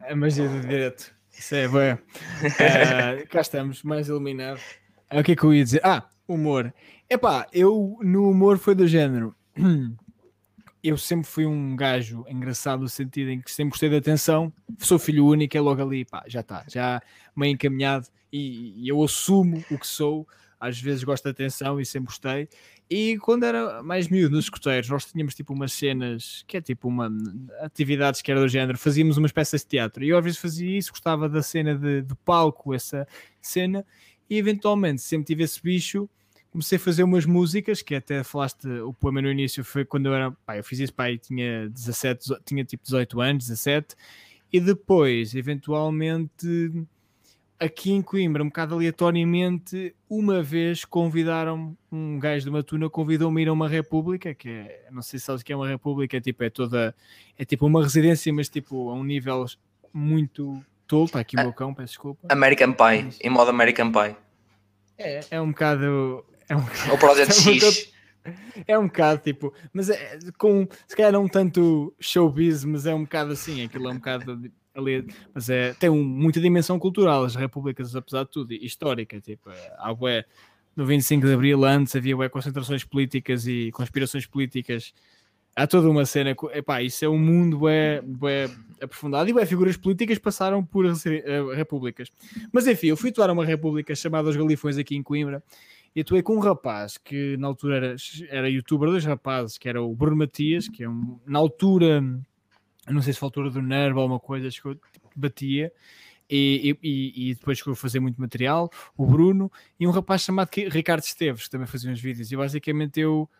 A magia do direto. Isso é, bem. Uh, cá estamos, mais iluminado. Uh, o que é que eu ia dizer? Ah, humor. Epá, eu no humor foi do género. Eu sempre fui um gajo engraçado no sentido em que sempre gostei de atenção. Sou filho único, é logo ali, pá, já está, já meio encaminhado e, e eu assumo o que sou. Às vezes gosto de atenção e sempre gostei. E quando era mais miúdo nos escuteiros, nós tínhamos tipo umas cenas que é tipo uma atividades que era do género, fazíamos umas peças de teatro e eu às vezes fazia isso, gostava da cena de, de palco, essa cena, e eventualmente sempre tive esse bicho. Comecei a fazer umas músicas, que até falaste o poema no início, foi quando eu era, pá, eu fiz isso, pá, tinha 17, tinha tipo 18 anos, 17, e depois, eventualmente, aqui em Coimbra, um bocado aleatoriamente, uma vez convidaram um gajo de uma tuna, convidou-me a ir a uma república, que é, não sei se sabes o que é uma república, é tipo, é toda, é tipo uma residência, mas tipo a um nível muito tolo, está aqui o meu cão, peço desculpa. American Pie, em modo American Pie. É, é um bocado... É um, o Project X. É um bocado tipo, mas é com se calhar não tanto showbiz, mas é um bocado assim, aquilo é um bocado ali, mas é, tem um, muita dimensão cultural, as repúblicas, apesar de tudo, histórica, tipo, é, há bué, no 25 de Abril antes havia bué concentrações políticas e conspirações políticas, há toda uma cena, epá, isso é um mundo bué, bué aprofundado e bué figuras políticas passaram por uh, repúblicas. Mas enfim, eu fui atuar a uma república chamada Os Galifões aqui em Coimbra, e atuei com um rapaz que na altura era, era youtuber, dois rapazes, que era o Bruno Matias, que é um, na altura não sei se foi a altura do Nervo ou uma coisa, que eu batia. E, e, e, depois chegou a fazer muito material, o Bruno e um rapaz chamado Ricardo Esteves, que também fazia uns vídeos. E basicamente eu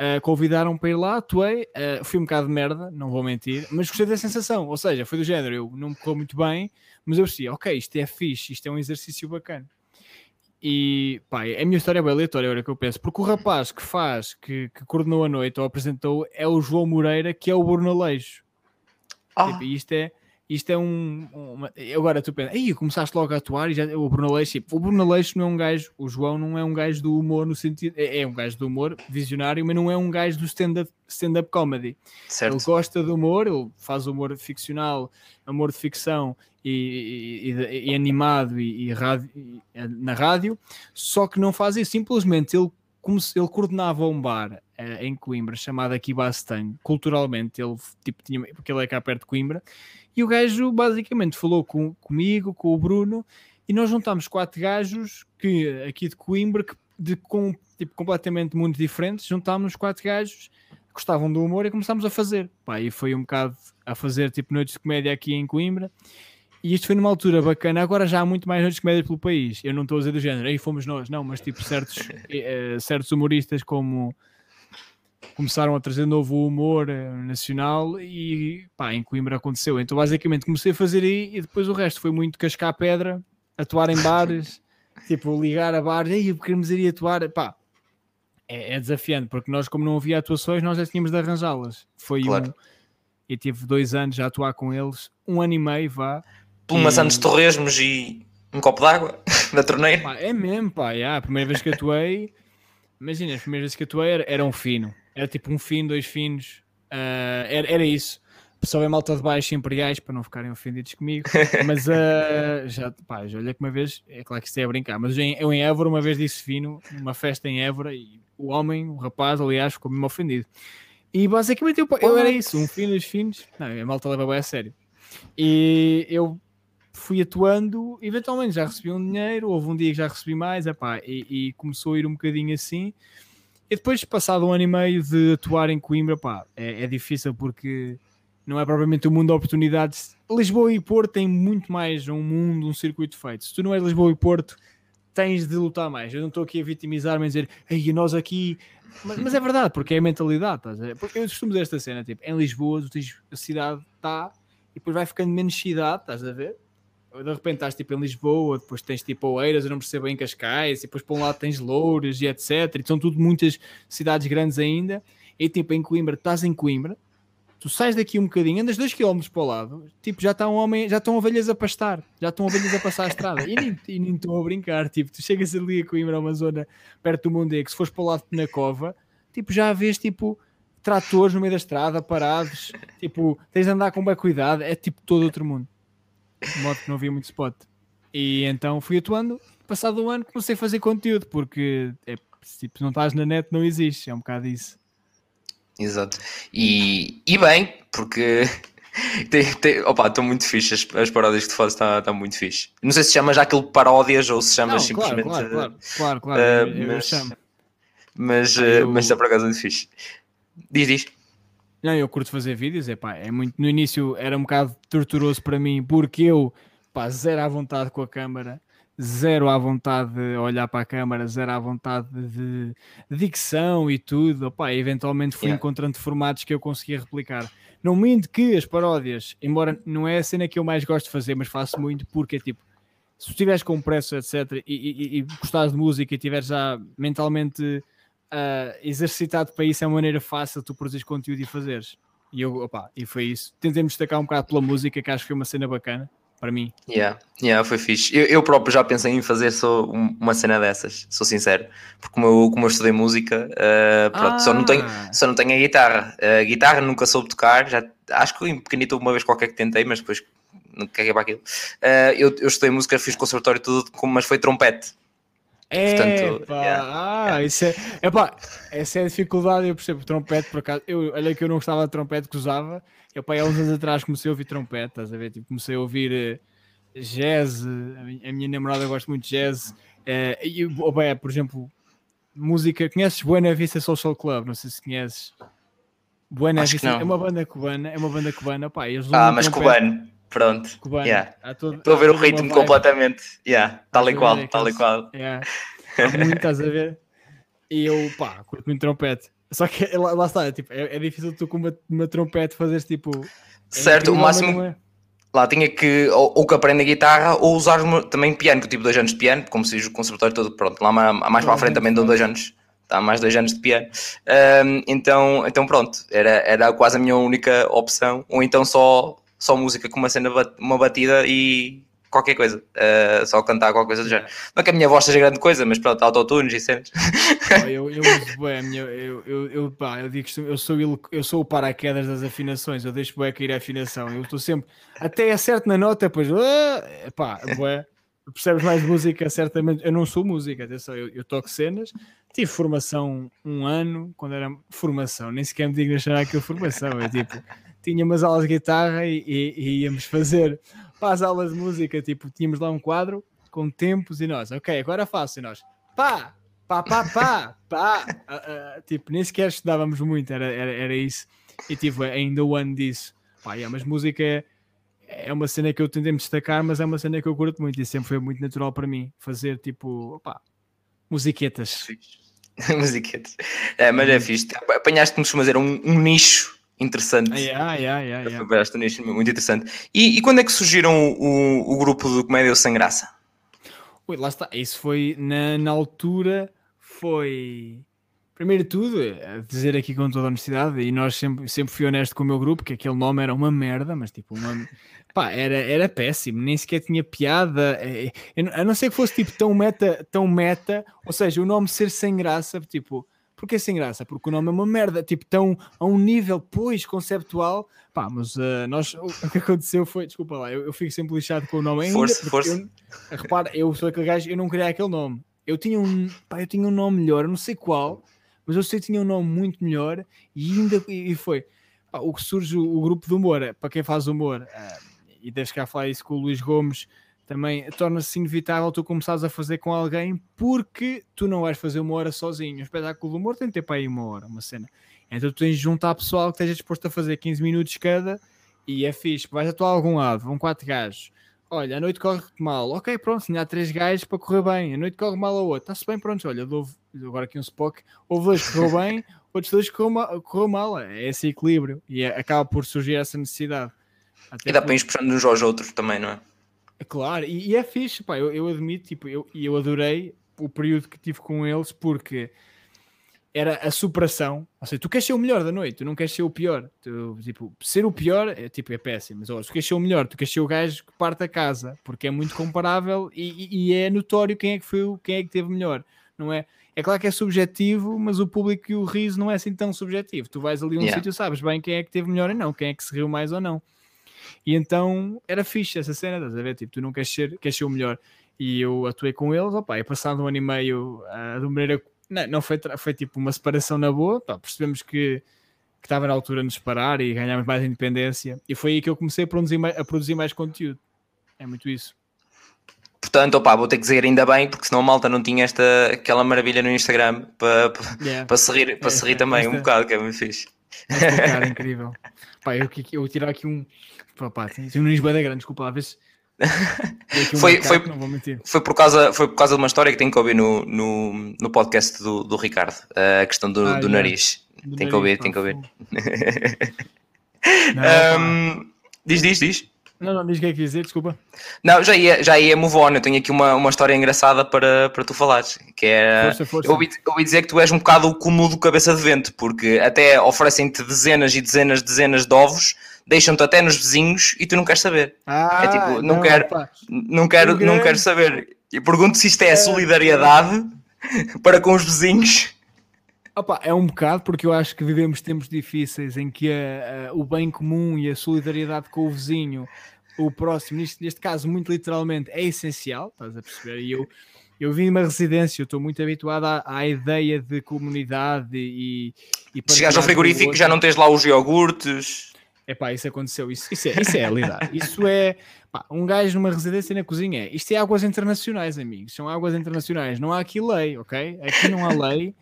uh, convidaram para ir lá, atuei, uh, fui um bocado de merda, não vou mentir, mas gostei da sensação. Ou seja, foi do género, eu não me correu muito bem, mas eu percebi, ok, isto é fixe, isto é um exercício bacana. E pá, a minha história é bem aleatória, agora que eu penso, porque o rapaz que faz, que, que coordenou a noite ou apresentou, é o João Moreira, que é o Bruno Aleixo. Oh. Tipo, isto é isto é um. Uma... Agora tu pensa, aí começaste logo a atuar e já o Bruno Leixo, tipo, o Bruno Leixo não é um gajo, o João não é um gajo do humor no sentido, é, é um gajo do humor visionário, mas não é um gajo do stand-up stand comedy. Certo. Ele gosta do humor, ele faz humor ficcional, humor de ficção e, e, e animado e, rádio, na rádio, só que não faz isso, simplesmente ele ele coordenava um bar uh, em Coimbra chamado aqui Bastang, culturalmente, ele tipo tinha, porque ele é cá perto de Coimbra, e o gajo basicamente falou com, comigo, com o Bruno, e nós juntámos quatro gajos que aqui de Coimbra, que, de, com tipo, completamente muito diferentes, juntámos quatro gajos gostavam do humor e começámos a fazer. Pá, e foi um bocado a fazer tipo noites de comédia aqui em Coimbra. E isto foi numa altura bacana. Agora já há muito mais noites de comédia pelo país. Eu não estou a dizer do género, aí fomos nós, não, mas tipo certos, eh, certos humoristas como começaram a trazer novo humor eh, nacional e pá, em Coimbra aconteceu. Então basicamente comecei a fazer aí e depois o resto foi muito cascar pedra, atuar em bares, tipo ligar a bares, aí queremos ir atuar, pá. É, é, desafiante, porque nós, como não havia atuações, nós já tínhamos de arranjá-las. Foi claro. um. E tive dois anos a atuar com eles, um ano e meio, vá. E... anos de torresmos e um copo d'água da torneira. Pá, é mesmo, pá, yeah, a primeira vez que atuei, imagina, as primeiras vezes que atuei era, era um fino era tipo um fino, dois finos, uh, era, era isso. Pessoal é malta de baixo imperiais para não ficarem ofendidos comigo, mas uh, já, pá, já olhei que uma vez, é claro que isto é a brincar, mas eu em, eu em Évora uma vez disse fino, numa festa em Évora, e o homem, o rapaz, aliás, ficou mesmo ofendido. E basicamente eu, eu era isso, um fino, dois finos, não, a malta leva bem a sério. E eu fui atuando, eventualmente já recebi um dinheiro, houve um dia que já recebi mais, epá, e, e começou a ir um bocadinho assim. E depois, passado um ano e meio de atuar em Coimbra, pá, é, é difícil porque não é propriamente um mundo de oportunidades. Lisboa e Porto têm muito mais um mundo, um circuito feito. Se tu não és Lisboa e Porto, tens de lutar mais. Eu não estou aqui a vitimizar-me e dizer, ei, nós aqui. Mas, mas, é verdade, porque é a mentalidade. Estás a Porque eu costumo dizer esta cena: tipo, em Lisboa, tu tens, a cidade está e depois vai ficando menos cidade, estás a ver? De repente estás tipo em Lisboa, depois tens tipo Oeiras, eu não percebo em Cascais, e depois para um lado tens Louros e etc. E são tudo muitas cidades grandes ainda. E tipo em Coimbra, estás em Coimbra, tu sais daqui um bocadinho, andas dois km para o lado, tipo, já está um homem, já estão ovelhas a pastar, já estão ovelhas a passar a estrada, e nem, e nem estão a brincar, tipo, tu chegas ali a Coimbra, uma zona perto do Mondego, se fores para o lado de Penacova, tipo, já vês, tipo, tratores no meio da estrada, parados, tipo, tens de andar com bem cuidado, é tipo todo outro mundo de modo que não havia muito spot. E então fui atuando, passado um ano comecei a fazer conteúdo, porque é, tipo, se não estás na net não existe, é um bocado isso. Exato. E, e bem, porque tem, tem, opa, estão muito fixe as, as paródias que tu fazes, está tá muito fixe. Não sei se chamas já aquilo paródias ou se chamas não, simplesmente. Claro, claro, claro, claro, uh, eu, mas, eu chamo. Mas, uh, eu... mas está por acaso muito fixe. Diz, diz. Não, eu curto fazer vídeos, é pá, é muito. No início era um bocado torturoso para mim, porque eu, pá, zero à vontade com a câmera, zero à vontade de olhar para a câmera, zero à vontade de, dicção e tudo, pá, eventualmente fui yeah. encontrando formatos que eu conseguia replicar. Não minto que as paródias, embora não é a cena que eu mais gosto de fazer, mas faço muito porque é tipo, se estiveres com pressa, etc., e, e, e gostares de música e estiveres já mentalmente uh, exercitado para isso é uma maneira fácil de tu produzires conteúdo e fazeres. E, eu, opa, e foi isso. Tentei destacar um bocado pela música, que acho que foi uma cena bacana para mim. Yeah, yeah, foi fixe. Eu, eu próprio já pensei em fazer só uma cena dessas, sou sincero. Porque como eu, como eu estudei música, uh, pronto, ah. só, não tenho, ah. só não tenho a guitarra. A guitarra nunca soube tocar, já, acho que em pequenito uma vez qualquer que tentei, mas depois não caguei para aquilo. Uh, eu, eu estudei música, fiz conservatório tudo, mas foi trompete. É, Portanto, pá, yeah, ah, yeah. isso é, epá, essa é a dificuldade, eu percebo, trompete por acaso, eu, olha que eu não gostava de trompete que usava, eu pá, há uns anos atrás comecei a ouvir trompete, estás a ver, tipo, comecei a ouvir uh, jazz, a minha, a minha, namorada gosta muito de jazz, uh, e, oh, bem, por exemplo, música, conheces Buena Vista Social Club, não sei se conheces, Buena Vista, é uma banda cubana, é uma banda cubana, pá, eles Ah, mas trompete. cubano. Pronto. Cubano. Yeah. Todo, Estou a ver o ritmo completamente. Yeah. Tal e qual, tal e qual. Yeah. Há muito, estás a ver? E eu, pá, curto muito trompete. Só que lá, lá está, é, tipo, é, é, difícil tu com uma, uma trompete fazeres tipo. Certo, o máximo. É. Lá tinha que ou, ou que aprenda guitarra ou usar também piano, que eu tive dois anos de piano, como se diz o conservatório todo, pronto, lá mais, mais para a frente também dou dois anos, está mais dois anos de piano. Um, então, então pronto, era, era quase a minha única opção, ou então só só música com uma cena, uma batida e qualquer coisa, uh, só cantar qualquer coisa do género. Não é que a minha voz seja grande coisa, mas pronto, autotunes e cenas. eu, eu uso bem, minha, eu, eu, eu, pá, eu digo que eu sou, eu sou o paraquedas das afinações, eu deixo bem cair a afinação, eu estou sempre, até acerto na nota, depois, uh, pá, bué, percebes mais música, certamente, eu não sou música, atenção, eu, eu toco cenas, tive formação um ano, quando era formação, nem sequer me digo achar aquilo formação, é tipo, tinha umas aulas de guitarra e, e, e íamos fazer para as aulas de música, tipo, tínhamos lá um quadro com tempos e nós, ok, agora faço, e nós, pá, pá, pá, pá, pá, uh, uh, tipo, nem sequer estudávamos muito, era, era, era isso, e tipo, ainda o ano disso, pá, yeah, mas música é, é uma cena que eu tentei me destacar, mas é uma cena que eu curto muito e sempre foi muito natural para mim, fazer tipo, opá, musiquetas. musiquetas. É, mas é uhum. fixe. Apanhaste-me, fazer um, um nicho interessante. Ah, yeah, yeah, yeah, muito interessante. E, e, quando é que surgiram o, o, grupo do Comédia Sem Graça? Ui, lá está. Isso foi na, na altura, foi. Primeiro de tudo, dizer aqui com toda a honestidade, e nós sempre, sempre fui honesto com o meu grupo, que aquele nome era uma merda, mas tipo, uma, pá, era, era péssimo, nem sequer tinha piada, é, é, a não ser que fosse tipo tão meta, tão meta, ou seja, o nome ser sem graça, tipo, porque é sem graça? Porque o nome é uma merda, tipo, tão a um nível, pois, conceptual. Pá, mas uh, nós, o, que aconteceu foi, desculpa lá, eu, eu, fico sempre lixado com o nome ainda. Força, força. Eu, repara, eu sou aquele gajo, eu não queria aquele nome. Eu tinha um, pá, eu tinha um nome melhor, não sei qual, mas eu sei que tinha um nome muito melhor e ainda e foi. Pá, o que surge o, o, grupo de humor, para quem faz humor, uh, e deixa cá falar isso com o Luís Gomes também torna-se inevitável tu começares a fazer com alguém porque tu não vais fazer uma hora sozinho. O espetáculo do humor tem de ter para aí uma hora, uma cena. Então tu tens de juntar pessoal que esteja disposto a fazer 15 minutos cada e é fixe. Vais atuar a algum lado, vão quatro gajos. Olha, a noite corre mal. Ok, pronto, tinha três gajos para correr bem. A noite corre mal a outra. Está-se bem, pronto. Olha, dou agora aqui um Spock. Houve dois que correu bem, outros dois que correu mal, correu mal. É esse equilíbrio. E é, acaba por surgir essa necessidade. Até e dá por... para ir puxando uns aos outros também, não é? É claro, e, e, é fixe, pá, eu, eu admito, tipo, eu, eu adorei o período que tive com eles porque era a superação. Ou seja, tu queres ser o melhor da noite, tu não queres ser o pior. Tu, tipo, ser o pior é, tipo, é péssimo, mas oh, tu queres ser o melhor, tu queres ser o gajo que parte a casa, porque é muito comparável e, e, e, é notório quem é que foi, quem é que teve melhor, não é? É claro que é subjetivo, mas o público e o riso não é assim tão subjetivo. Tu vais ali a um yeah. sítio, sabes bem quem é que teve melhor ou não, quem é que se riu mais ou não. E então era fixe essa cena, estás a ver? Tipo, tu não queres ser, queres ser o melhor. E eu atuei com eles, opa, e passado um ano e meio uh, de maneira. Não, não foi, foi tipo uma separação na boa, pá, percebemos que, que estava na altura de nos separar e ganhámos mais independência. E foi aí que eu comecei a produzir mais, a produzir mais conteúdo. É muito isso. Portanto, opa, vou ter que dizer ainda bem, porque senão a malta não tinha esta, aquela maravilha no Instagram para, para, yeah. para se rir, para é, se rir também esta, um bocado, que é muito fixe. Cara, incrível. Pá, eu, eu tirar aqui um, Pá, tem, um nariz bem grande, desculpa lá, vez. foi, foi, foi, por causa, foi por causa de uma história que tem que ouvir no, no, no podcast do, do Ricardo, a questão do, ah, do nariz. Do tem nariz, que ouvir, pá, tem que ouvir. Não, um, diz, diz, diz. Não, não, diz o que é que dizer, desculpa. Não, já ia, já ia move on. Eu tenho aqui uma, uma história engraçada para, para tu falares. Que é. Força, força. Eu, ouvi, eu ouvi dizer que tu és um bocado o cúmulo do cabeça de vento, porque até oferecem-te dezenas e dezenas, dezenas de ovos, deixam-te até nos vizinhos e tu não queres saber. Ah, é tipo, não, não quero, não quero, não quero saber. E pergunto se isto é, é solidariedade para com os vizinhos. Opa, é um bocado porque eu acho que vivemos tempos difíceis em que a, a, o bem comum e a solidariedade com o vizinho, o próximo, neste, neste caso, muito literalmente, é essencial, estás a perceber? E eu, eu vim de uma residência, eu estou muito habituado à, à ideia de comunidade e. e Chegares ao frigorífico, já não tens lá os iogurtes. É pá, isso aconteceu. Isso, isso, é, isso é lidar. Isso é pá, um gajo numa residência na cozinha. Isto é águas internacionais, amigos. São águas internacionais. Não há aqui lei, ok? Aqui não há lei.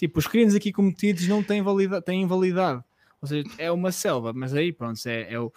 Tipo, os crimes aqui cometidos não têm, valida têm invalidade. Ou seja, é uma selva, mas aí, pronto, é, é o.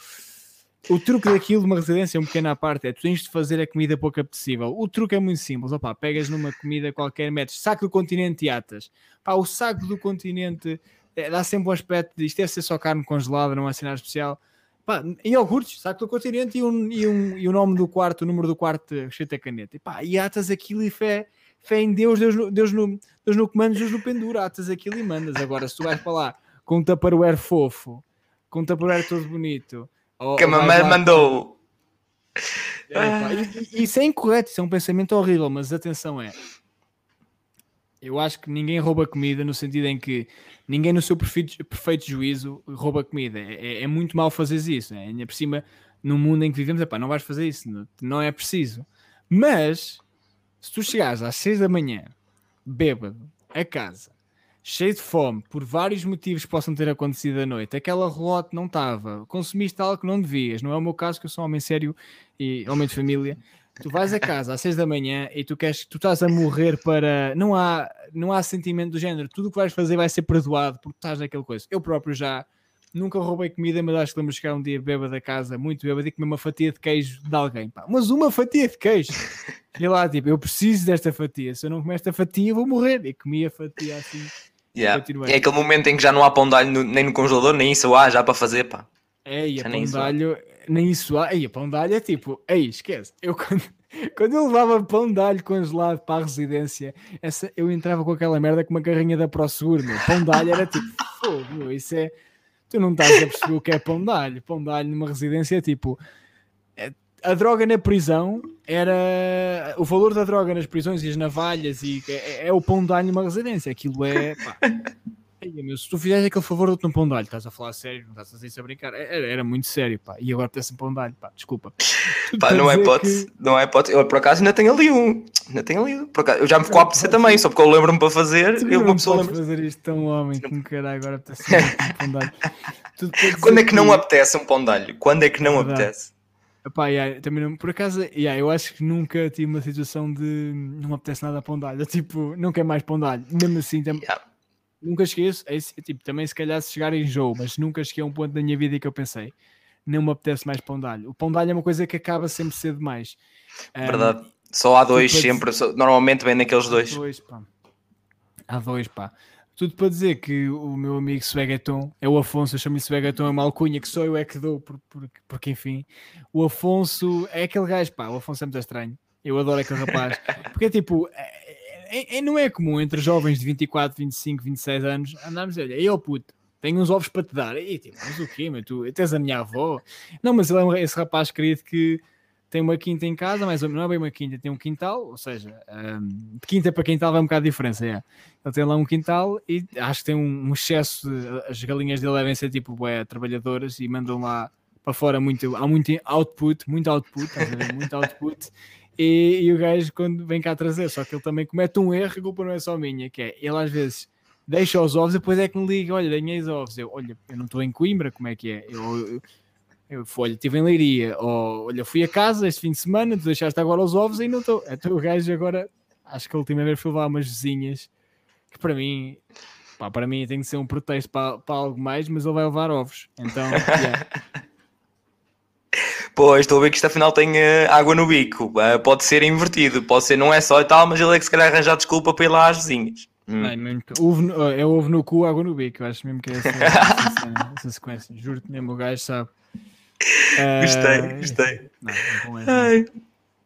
O truque daquilo de uma residência, uma pequena parte, é tu tens de fazer a comida pouco apetecível. O truque é muito simples. Opa, pegas numa comida qualquer, metes saco do continente e atas. Pá, o saco do continente é, dá sempre um aspecto de isto deve ser só carne congelada, não é nada especial. Pá, iogurtes, saco do continente e, um, e, um, e o nome do quarto, o número do quarto cheio de caneta. E pá, e atas aquilo e fé fé em Deus, Deus Deus no, Deus no comando, Deus no pendura, atas aquilo e mandas. Agora, se tu vais para lá com um tupperware fofo, com um tupperware todo bonito, que a mamãe mandou. É, pá, isso é incorreto, isso é um pensamento horrível, mas atenção é. Eu acho que ninguém rouba comida no sentido em que ninguém no seu perfeito, juízo rouba comida. É, é, é muito mal fazer isso. É? Ainda por cima, no mundo em que vivemos, epá, não vais fazer isso, não, não é preciso. Mas, se tu chegares às 6 da manhã, bêbado, a casa, cheio de fome, por vários motivos que possam ter acontecido à noite, aquela relote não estava, consumiste algo que não devias, não é o meu caso, que eu sou homem sério e homem de família. Tu vais a casa às 6 da manhã e tu queres, tu estás a morrer para. Não há, não há sentimento do género, tudo o que vais fazer vai ser perdoado porque estás naquela coisa. Eu próprio já nunca roubei comida, mas acho que lembro de chegar um dia bêbado da casa, muito bêbado, e comer uma fatia de queijo de alguém. Pá. Mas uma fatia de queijo! E lá, tipo, eu preciso desta fatia. Se eu não comer esta fatia, eu vou morrer. E comi a fatia assim. Yeah. É aquele momento em que já não há pão de alho no, nem no congelador, nem isso há já para fazer, pá. É, e a pão de alho, nem isso há. E a pão de alho é tipo, ei, esquece. Eu quando, quando eu levava pão de alho congelado para a residência, essa, eu entrava com aquela merda com uma carrinha da ProSeguro, meu. Pão de alho era tipo, fogo, isso é tu não estás a perceber o que é pão de alho. Pão de alho numa residência é tipo. É, a droga na prisão era. O valor da droga nas prisões e as navalhas e é, é o pão de alho numa residência. Aquilo é. Pá. Meu, se tu fizeres aquele favor, dou-te um pão de alho. Estás a falar sério, não estás a dizer a brincar. Era, era muito sério, pá. E agora tens um pão de alho, pá. Desculpa. Pá, não é hipótese, que... não é hipótese. Eu por acaso ainda tenho ali um. Ainda tenho ali um. Por acaso, eu já me ficou a apetecer também, só porque eu lembro-me para fazer. Tu eu não lembra... fazer isto tão homem como caralho. Agora apetece um pão de alho. Quando é que, que não apetece um pão de alho? Quando é que não é apetece? Epá, yeah, também não, por acaso, yeah, eu acho que nunca tive uma situação de não me apetece nada a pão de alho. Tipo, não quer mais pão de alho. Mesmo assim, tam... yeah nunca esqueço, é, tipo, também se calhar se chegar em jogo, mas nunca cheguei a um ponto da minha vida em que eu pensei, não me apetece mais pão de alho. O pão de alho é uma coisa que acaba sempre ser demais. Verdade. Um, Só há dois sempre, dizer... normalmente vem naqueles dois. dois pá. Há dois, pá. Tudo para dizer que o meu amigo Svegaton é o Afonso, eu chamo-lhe Svegaton, é uma alcunha que só eu é que dou, porque, porque enfim, o Afonso é aquele gajo, pá, o Afonso é muito estranho. Eu adoro aquele rapaz, porque é tipo, é, é, é, não é comum entre jovens de 24, 25, 26 anos andarmos, olha, eu puto, tenho uns ovos para te dar. E tipo, mas o quê, meu? Tu tens a minha avó? Não, mas ele é um, esse rapaz querido que tem uma quinta em casa, mas não é bem uma quinta, tem um quintal, ou seja, um, de quinta para quintal vai um bocado de diferença. É. Ele tem lá um quintal e acho que tem um, um excesso de. As galinhas dele devem ser tipo é, trabalhadoras e mandam lá para fora muito. Há muito output, muito output, muito output. E, e, o gajo, quando vem cá trazer, só que ele também comete um erro, a culpa não é só minha, que é ele às vezes deixa os ovos e depois é que me liga: olha, ganhei os ovos. Eu, olha, eu não estou em Coimbra, como é que é? Eu, eu, eu fui, olha, estive em Leiria, ou olha, fui a casa este fim de semana, tu deixaste agora os ovos e não estou. Então o gajo agora, acho que a última vez foi levar umas vizinhas que para mim, pá, para mim tem que ser um pretexto para, para algo mais, mas ele vai levar ovos. Então, yeah. Pois, estou a ver que isto afinal tem uh, água no bico. Uh, pode ser invertido, pode ser, não é só e tal, mas ele é que se calhar arranjar desculpa para ir lá às vizinhas. Hum. Não, é ovo no cu, água no bico. Eu acho mesmo que é essa, essa, essa sequência. Juro-te mesmo, o gajo sabe. Uh, gostei, gostei. Não, é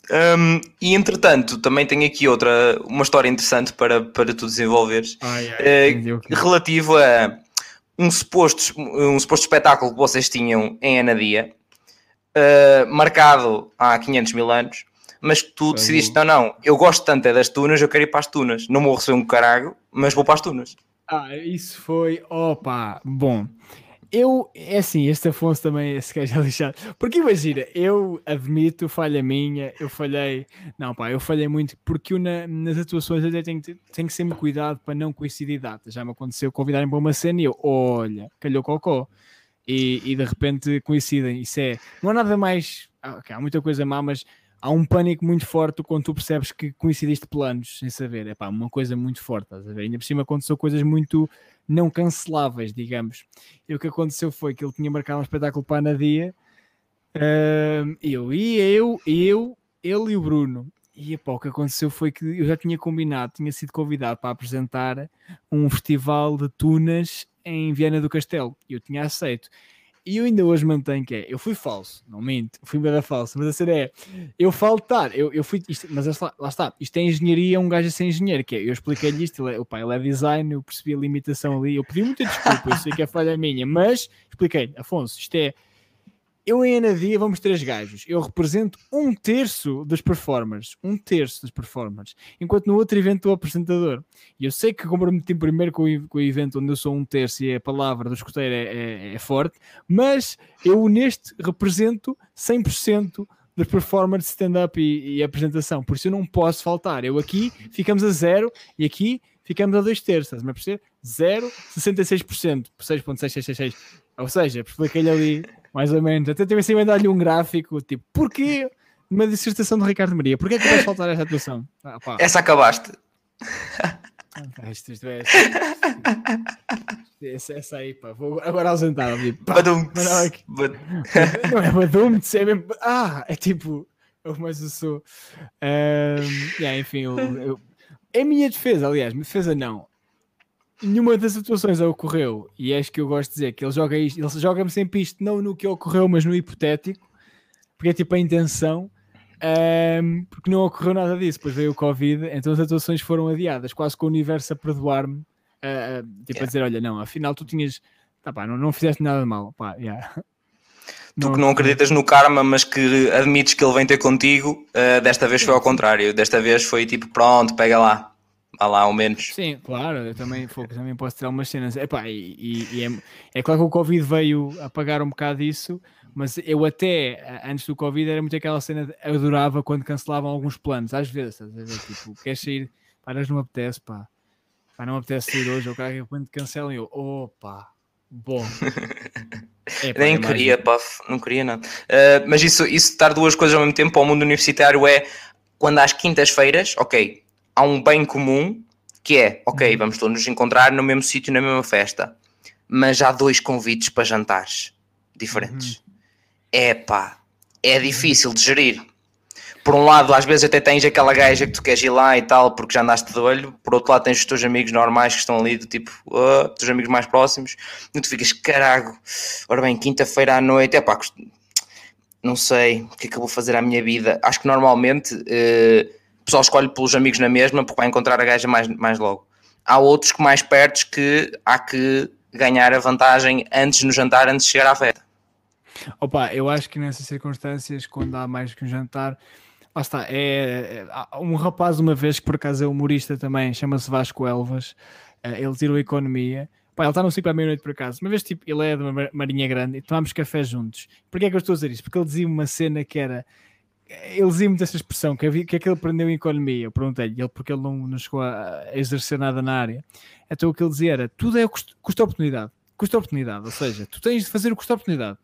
um, e entretanto, também tenho aqui outra, uma história interessante para, para tu desenvolveres, ai, ai, uh, relativo a um suposto, um suposto espetáculo que vocês tinham em Anadia, uh, marcado há 500 mil anos, mas que tu decidiste, não, não, eu gosto tanto é das tunas, eu quero ir para as tunas. Não vou receber um caralho, mas vou para as tunas. Ah, isso foi, opa, bom. Eu, é assim, este Afonso também, esse gajo é lixado. Porque imagina, eu admito, falha minha, eu falhei. Não, pá, eu falhei muito porque eu na, nas atuações eu tenho, tenho que sempre cuidado para não coincidir datas. Já me aconteceu convidarem para uma cena e eu, olha, calhou cocó e, e de repente coincidem. Isso é. Não há nada mais. Ah, okay, há muita coisa má, mas há um pânico muito forte quando tu percebes que coincidiste planos sem saber. É pá, uma coisa muito forte, estás a ver? Ainda por cima aconteceu coisas muito não canceláveis, digamos. E o que aconteceu foi que ele tinha marcado um espetáculo para a Nadia. Eu e eu, eu, ele e o Bruno. E epá, o que aconteceu foi que eu já tinha combinado, tinha sido convidado para apresentar um festival de tunas em Viana do Castelo. E eu tinha aceito. E eu ainda hoje mantenho que é, eu fui falso, não minto, fui bem falso, mas a cena é, eu faltar, eu, eu fui, isto, mas lá, lá, está, isto é engenharia, um gajo a ser engenheiro, que é, eu expliquei-lhe isto, ele é, opa, ele é design, eu percebi a limitação ali, eu pedi muita desculpa, eu sei que é falha minha, mas expliquei-lhe, Afonso, isto é, eu em Anadia vamos três gajos. Eu represento um terço dos performers. Um terço dos performers. Enquanto no outro evento o apresentador. E eu sei que comprometi primeiro com o, com o, evento onde eu sou um terço e a palavra do escuteiro é, é, é forte, mas eu neste represento 100% dos performers de stand-up e, e, apresentação. Por isso eu não posso faltar. Eu aqui ficamos a zero e aqui ficamos a dois terços. Mas por ser 0, 66%. 6.6666. Ou seja, expliquei-lhe ali mais ou menos. Até tive assim a dar-lhe um gráfico, tipo, porquê uma dissertação do Ricardo Maria? Porquê é que vai faltar esta atuação? Ah, Essa acabaste. Ah, isto, isto é... Essa, essa aí, pá. Vou agora ausentar. Badum. Não é badum, é mesmo... Ah, é tipo... Mas eu sou... Um, yeah, enfim, eu, eu... é minha defesa, aliás. Minha defesa não nenhuma das atuações ocorreu, e é que eu gosto de dizer que ele joga isto, ele joga-me sempre isto, não no que ocorreu, mas no hipotético, porque é tipo a intenção, um, porque não ocorreu nada disso, depois veio o Covid, então as atuações foram adiadas, quase com o universo a perdoar-me, uh, tipo yeah. a dizer: olha, não, afinal tu tinhas, tá, pá, não, não fizeste nada de mal, pá, yeah. Tu que não acreditas no karma, mas que admites que ele vem ter contigo, uh, desta vez foi ao contrário. Desta vez foi tipo, pronto, pega lá há lá ao menos. Sim, claro, eu também, também posso tirar umas cenas. Epá, e, e, e é, é, claro que o Covid veio apagar um bocado isso, mas eu até antes do Covid era muito aquela cena, de, eu adorava quando cancelavam alguns planos, às vezes, às vezes tipo, queres sair, paras, não apetece, pá, pá, não apetece sair hoje, ou cara, quando cancelam eu, opa, bom. É, Nem é queria, pá, não queria nada. Uh, mas isso, isso estar duas coisas ao mesmo tempo ao mundo universitário é quando às quintas-feiras, ok, há um bem comum que é, ok, uhum. vamos todos nos encontrar no mesmo sítio, na mesma festa, mas há dois convites para jantares diferentes. É uhum. pá, é difícil de gerir. Por um lado, às vezes até tens aquela gaja que tu queres ir lá e tal, porque já andaste de olho. Por outro lado, tens os teus amigos normais que estão ali, do tipo, uh, teus amigos mais próximos. E tu ficas, carago, ora bem, quinta-feira à noite, é pá, não sei o que é que eu vou fazer à minha vida. Acho que normalmente. Uh, pessoal escolhe pelos amigos na mesma porque vai encontrar a gaja mais, mais logo. Há outros que mais perto que há que ganhar a vantagem antes no jantar, antes de chegar à festa. Opa, eu acho que nessas circunstâncias, quando há mais que um jantar, lá está, é, é um rapaz uma vez que por acaso é humorista também, chama-se Vasco Elvas, eh, ele tirou economia, Pá, ele está no ciclo à meia-noite por acaso. Uma vez, tipo, ele é de uma marinha grande e tomámos café juntos. Porquê é que eu estou a dizer isso? Porque ele dizia uma cena que era ele dizia muito essa expressão, que, havia, que é que ele aprendeu em economia. Eu perguntei-lhe, ele porque ele não, não chegou a, exercer nada na área. Então o que ele dizia era: tudo é custo-oportunidade. Custo-oportunidade, ou seja, tu tens de fazer o custo-oportunidade.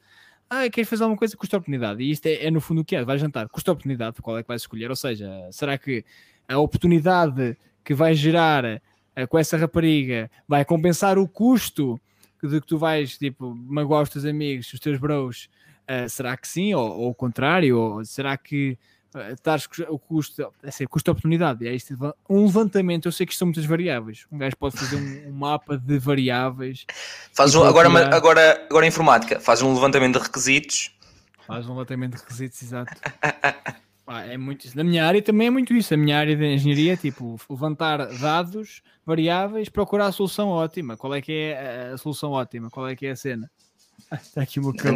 Ah, queres fazer alguma coisa, custo-oportunidade. E isto é, é, no fundo o que é: vai jantar, custo-oportunidade, qual é que vais escolher? Ou seja, será que a oportunidade que vai gerar uh, com essa rapariga vai compensar o custo de que tu vais, tipo, magoar os teus amigos, os teus bros Uh, será que sim? Ou, ou o contrário? Ou será que uh, o custo, assim, custo-oportunidade? É isto, um levantamento, eu sei que isto são muitas variáveis. Um gajo pode fazer um, um mapa de variáveis. Faz um, agora, tirar... agora, agora informática, faz um levantamento de requisitos. Faz um levantamento de requisitos, exato. é muito isso. Na minha área também é muito isso. A minha área de engenharia é tipo levantar dados, variáveis, procurar a solução ótima. Qual é que é a solução ótima? Qual é que é a cena? Está aqui o meu cão.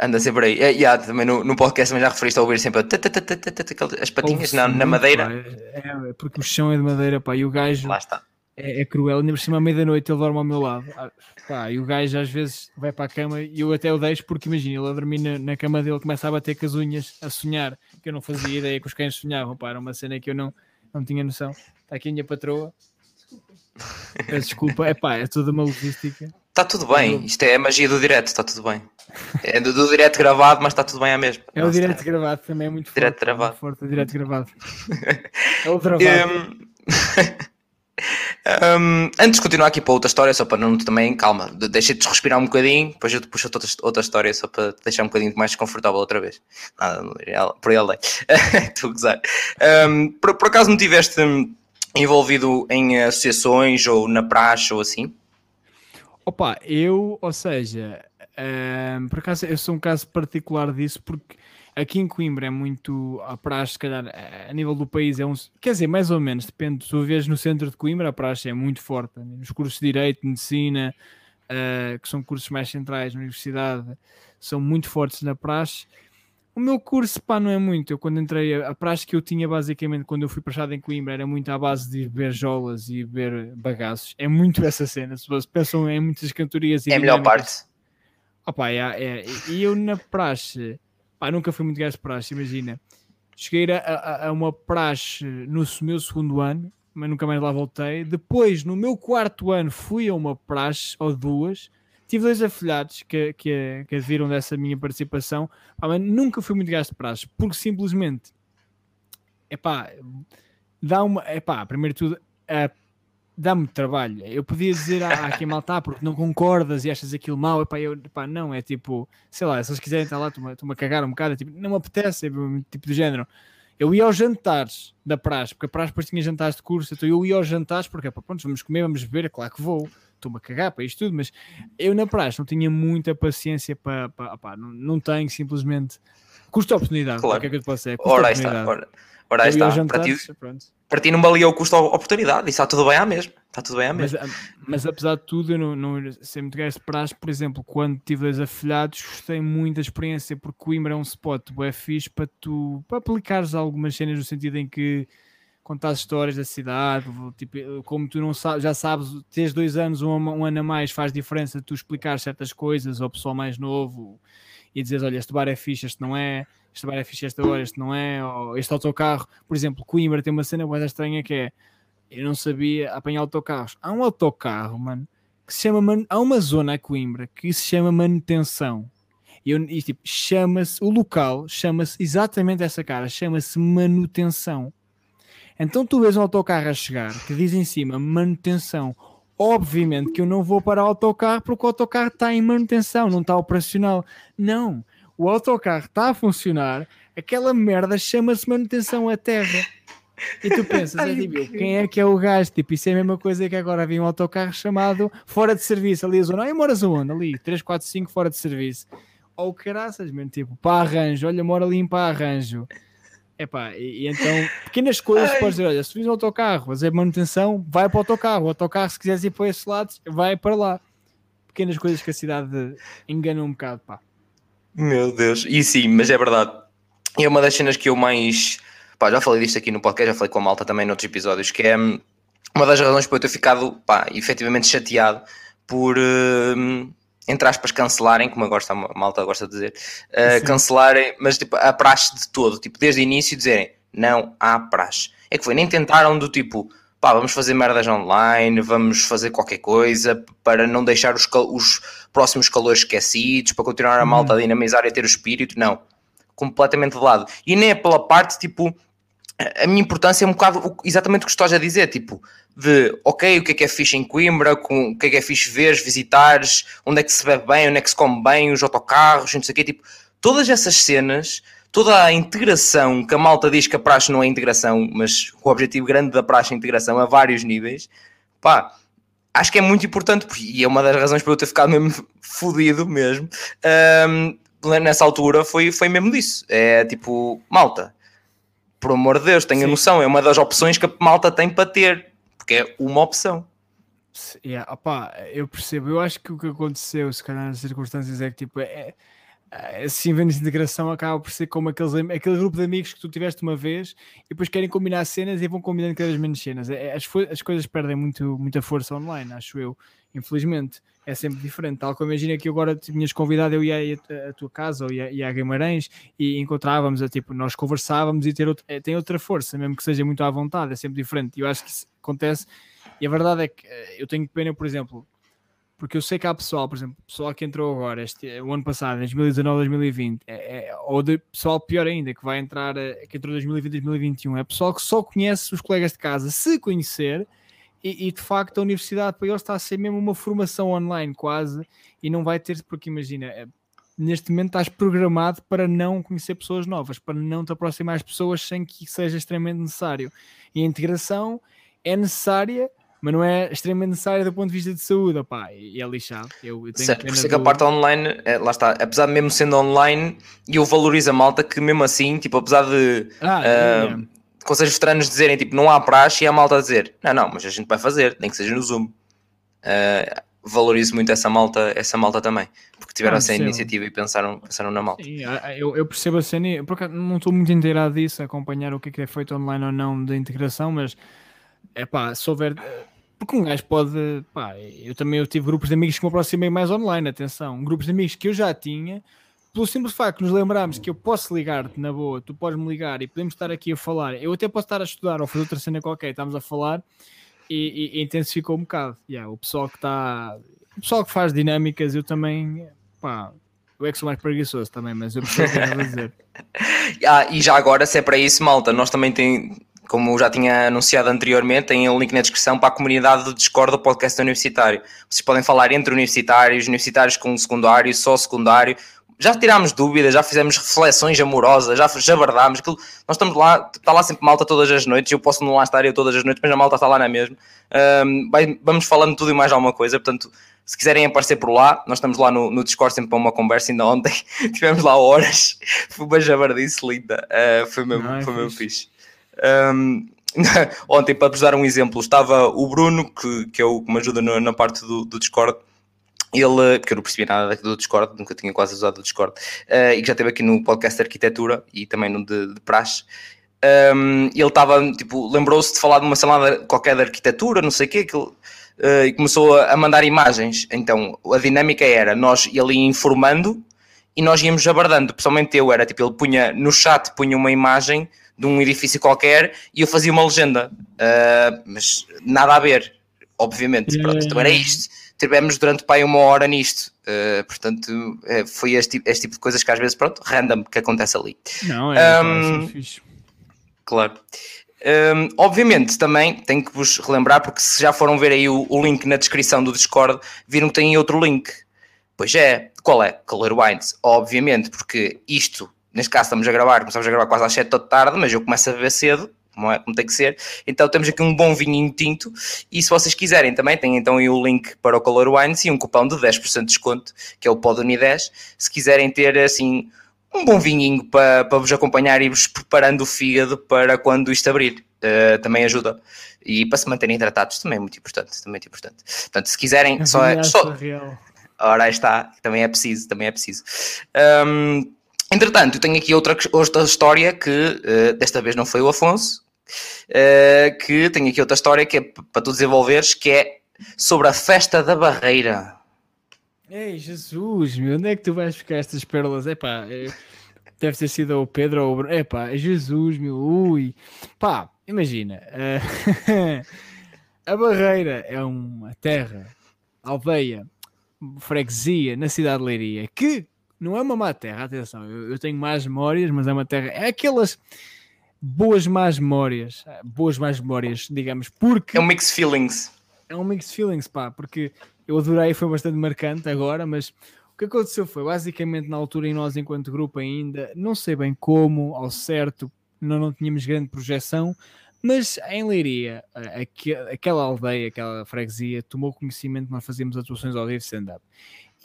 Anda sempre aí. E, yeah, também no, no podcast também já referiste a ouvir sempre as patinhas na, na madeira. É, é, porque o chão é de madeira, pá, e o gajo Lá está. É, é cruel. Ainda por cima, à meia-noite, ele dorme ao meu lado. Pá, e o gajo às vezes vai para a cama e eu até o deixo porque imagina, ele a dormir na, na, cama dele, começa a bater com as unhas, a sonhar, que eu não fazia ideia que os cães sonhavam, pá, era uma cena que eu não, não tinha noção. Está aqui a minha patroa. Peço desculpa, é pá, é toda uma logística. Está tudo bem, isto é a magia do direto, está tudo bem. É do, do direto gravado, mas está tudo bem à mesma. É o direto gravado também, é muito forte. Direto gravado. É forte, direto gravado. é o gravado. Um, antes de continuar aqui para outra história, só para não também, calma, deixa-te respirar um bocadinho, depois eu te puxo outra, outra história só para te deixar um bocadinho mais confortável outra vez. Nada, por. Estou a gozar. Um, por, por acaso não tiveste envolvido em associações ou na praxe ou assim? Opa, eu, ou seja, ehm, por acaso eu sou um caso particular disso porque aqui em Coimbra é muito a praxe, se calhar a nível do país é um. Quer dizer, mais ou menos, depende. Se tu vês no centro de Coimbra, a praxe é muito forte. Nos cursos de Direito, Medicina, uh, que são cursos mais centrais na universidade, são muito fortes na praxe. O meu curso, pá, não é muito. Eu, quando entrei, a, praxe que eu tinha, basicamente, quando eu fui para em Coimbra, era muito à base de beber jolas e beber bagaços. É muito essa cena. Se vocês pensam em muitas cantorias e É a melhor parte. Opa, é, é, e eu na praxe, pá, nunca fui muito gajo de praxe, imagina. Cheguei a, a, a, uma praxe no meu segundo ano, mas nunca mais lá voltei. Depois, no meu quarto ano, fui a uma praxe ou duas. Tive dois afilhados que, que, que viram dessa minha participação, pá, mas nunca fui muito gajo de praxe, porque simplesmente, é pá, dá uma, é pá, primeiro de tudo, a dá-me trabalho. Eu podia dizer ah, aqui mal está porque não concordas e achas aquilo mal. Epá, eu, epá, não, é tipo, sei lá, se eles quiserem estar lá, estou-me a cagar um bocado, é tipo, não me apetece, é tipo de género. Eu ia aos jantares da praxe, porque a praxe depois tinha jantares de curso, então eu ia aos jantares porque, pá, pronto, vamos comer, vamos beber, é claro que vou, estou-me a cagar para isto tudo, mas eu na praxe não tinha muita paciência para, para, para não, não tenho simplesmente custo-oportunidade, claro. o que é que eu te posso dizer? Ora, está, ora, ora está, jantares, para ti, pronto para ti não valia o custo-oportunidade, isso está tudo bem à mesma. Está tudo bem à mesma. Mas, mas apesar de tudo, eu não, não sei muito gajo de praxe, por exemplo, quando tive dois afilhados, gostei muito da experiência, porque Coimbra é um spot é fixe para tu para aplicares algumas cenas no sentido em que contar histórias da cidade, tipo, como tu não sabes, já sabes, tens dois anos, um, um ano a mais, faz diferença tu explicar certas coisas ao pessoal mais novo e dizeres, olha, este bar é fixe, este não é este bar é fixe esta hora, este não é, ou este autocarro, por exemplo, Coimbra tem uma cena mais estranha que é, eu não sabia apanhar autocarros. Há um autocarro, mano, que se chama, man... há uma zona a Coimbra que se chama manutenção. E, eu, e tipo, chama-se, o local chama-se exatamente essa cara, chama-se manutenção. Então tu vês um autocarro a chegar que diz em cima manutenção. Obviamente que eu não vou para o autocarro porque o autocarro está em manutenção, não está operacional. Não, o autocarro está a funcionar, aquela merda chama-se manutenção à terra. E tu pensas, é, tipo, quem é que é o gajo? Tipo, isso é a mesma coisa que agora havia um autocarro chamado fora de serviço, ali a zona, ai, moras onde? Ali, 3, 4, 5 fora de serviço. Ou caraças, mesmo, tipo, para arranjo, olha, mora ali para arranjo. Epá, e, e então, pequenas coisas, Ai. podes dizer, olha, se fiz um autocarro, fazer manutenção, vai para o autocarro. O autocarro, se quiseres ir para esse lado, vai para lá. Pequenas coisas que a cidade engana um bocado, pá. Meu Deus, e sim, mas é verdade. É uma das cenas que eu mais. Pá, já falei disto aqui no podcast, já falei com a malta também noutros episódios, que é hum, uma das razões por eu ter ficado, pá, efetivamente chateado por, uh, entre aspas, cancelarem, como agora a malta gosta de dizer, uh, cancelarem, mas tipo, a praxe de todo, tipo, desde o início dizerem não há praxe. É que foi, nem tentaram do tipo, pá, vamos fazer merdas online, vamos fazer qualquer coisa para não deixar os, os próximos calores esquecidos, para continuar a malta a uhum. dinamizar e a ter o espírito. Não, completamente de lado. E nem é pela parte, tipo, a minha importância é um bocado exatamente o que estás a dizer, tipo, de ok, o que é que é fixe em Coimbra, com, o que é que é fixe veres, visitares, onde é que se bebe bem, onde é que se come bem, os autocarros, não sei o quê, tipo, todas essas cenas toda a integração que a malta diz que a praxe não é integração, mas o objetivo grande da praxe é integração a vários níveis, pá, acho que é muito importante e é uma das razões para eu ter ficado mesmo fodido mesmo. Um, nessa altura foi, foi mesmo disso. É tipo, malta, por amor de Deus, tenha noção, é uma das opções que a malta tem para ter, porque é uma opção. Yeah, opa, eu percebo, eu acho que o que aconteceu, se calhar nas circunstâncias, é que tipo, é, assim vendo de integração acaba por ser como aqueles, aquele grupo de amigos que tu tiveste uma vez e depois querem combinar cenas e vão combinando cada vez menos cenas. É, as, as coisas perdem muito, muita força online, acho eu, infelizmente. É sempre diferente. Tal como imagina que agora tinhas convidado, eu ia à tua casa ou ia, ia a Guimarães e encontrávamos, a, tipo, nós conversávamos e ter outro, é, tem outra força, mesmo que seja muito à vontade, é sempre diferente. E eu acho que isso acontece. E a verdade é que eh, eu tenho pena, por exemplo, porque eu sei que há pessoal, por exemplo, pessoal que entrou agora, este, o ano passado, 2019, 2020, é, é, ou de pessoal pior ainda, que vai entrar, eh, que entrou 2020, 2021, é pessoal que só conhece os colegas de casa, se conhecer, e, e, de facto a universidade para eles está a ser mesmo uma formação online quase, e não vai ter, porque imagina, é, neste momento estás programado para não conhecer pessoas novas, para não te aproximar às pessoas sem que seja extremamente necessário. E a integração é necessária mas não é extremamente necessária do ponto de vista de saúde, opá, e é lixado. Eu, eu tenho certo, por isso é que a parte online, é, lá está, apesar de mesmo sendo online, eu valorizo a malta que mesmo assim, tipo, apesar de ah, uh, é, conselhos veteranos dizerem, tipo, não há praxe, e a malta a dizer, não, não, mas a gente vai fazer, nem que seja no Zoom. Uh, valorizo muito essa malta, essa malta também, porque tiveram ah, essa iniciativa e pensaram, pensaram na malta. Sim, eu, eu percebo a cena, porque não estou muito inteirado disso, acompanhar o que é, que é feito online ou não da integração, mas é pá, se houver. Porque um gajo pode. Pá, eu também eu tive grupos de amigos que me aproximei mais online, atenção, grupos de amigos que eu já tinha, pelo simples facto de nos lembrarmos que eu posso ligar-te na boa, tu podes me ligar e podemos estar aqui a falar. Eu até posso estar a estudar ou fazer outra cena qualquer, estamos a falar e, e, e intensificou um bocado. Yeah, o pessoal que está. O pessoal que faz dinâmicas, eu também. Pá, eu é que sou mais preguiçoso também, mas eu percebo o que a dizer. ah, e já agora, se é para isso, malta, nós também tem, como já tinha anunciado anteriormente, tem um link na descrição para a comunidade do Discord do podcast universitário. Vocês podem falar entre universitários, universitários com secundário, só secundário, já tirámos dúvidas, já fizemos reflexões amorosas, já jabardámos. Aquilo, nós estamos lá, está lá sempre malta todas as noites. Eu posso não lá estar eu todas as noites, mas a malta está lá na mesma. Um, vamos falando tudo e mais alguma coisa. Portanto, se quiserem aparecer por lá, nós estamos lá no, no Discord sempre para uma conversa. Ainda ontem tivemos lá horas, foi uma jabardice linda, uh, foi mesmo, não, é foi mesmo fixe. Um, ontem, para vos dar um exemplo, estava o Bruno, que, que é o que me ajuda na, na parte do, do Discord ele, porque eu não percebia nada do Discord, nunca tinha quase usado o Discord, uh, e que já esteve aqui no podcast de arquitetura e também no de, de praxe. Um, ele estava, tipo, lembrou-se de falar de uma salada qualquer de arquitetura, não sei o quê, que uh, e começou a, a, mandar imagens. Então, a dinâmica era nós ele ia informando e nós íamos abordando. Pessoalmente eu era, tipo, ele punha no chat, punha uma imagem de um edifício qualquer e eu fazia uma legenda, uh, mas nada a ver, obviamente. Pronto, então era isto tivemos durante pai uma hora nisto. Uh, portanto, uh, foi este, este, tipo de coisas que às vezes, pronto, random que acontece ali. Não, é, um, fixe. Claro. Um, obviamente, também tenho que vos relembrar, porque se já foram ver aí o, o, link na descrição do Discord, viram que tem outro link. Pois é, qual é? Color Wines, obviamente, porque isto, neste caso estamos a gravar, começamos a gravar quase às 7 da tarde, mas eu começo a beber cedo, como, é, como tem que ser. Então temos aqui um bom vinho tinto e se vocês quiserem também, tem então aí o link para o Color Wines e um cupão de 10% de desconto, que é o Poduni 10, se quiserem ter assim um bom vinhinho para, para vos acompanhar e vos preparando o fígado para quando isto abrir. Uh, também ajuda. E para se manterem hidratados também é muito importante. Também é muito importante. Portanto, se quiserem, só é. Só... Ora, aí está, também é preciso, também é preciso. Um, entretanto, eu tenho aqui outra, outra história que uh, desta vez não foi o Afonso, uh, que tenho aqui outra história que é para tu desenvolveres, que é sobre a festa da barreira. Ei, Jesus, meu, onde é que tu vais buscar estas pérolas? Epá, é, deve ter sido o Pedro ou o Bruno. Epá, Jesus, meu, ui. Pá, imagina. Uh, a barreira é uma terra, aldeia, freguesia na cidade de Leiria, que não é uma má terra, atenção, eu, eu tenho más memórias, mas é uma terra, é aquelas boas más memórias, boas más memórias, digamos, porque... É um mix feelings. É um mix feelings, pá, porque eu adorei, foi bastante marcante agora, mas o que aconteceu foi, basicamente, na altura, em nós, enquanto grupo ainda, não sei bem como, ao certo, não, não tínhamos grande projeção, mas em Leiria, aquela aldeia, aquela freguesia, tomou conhecimento que nós fazíamos atuações ao vivo stand-up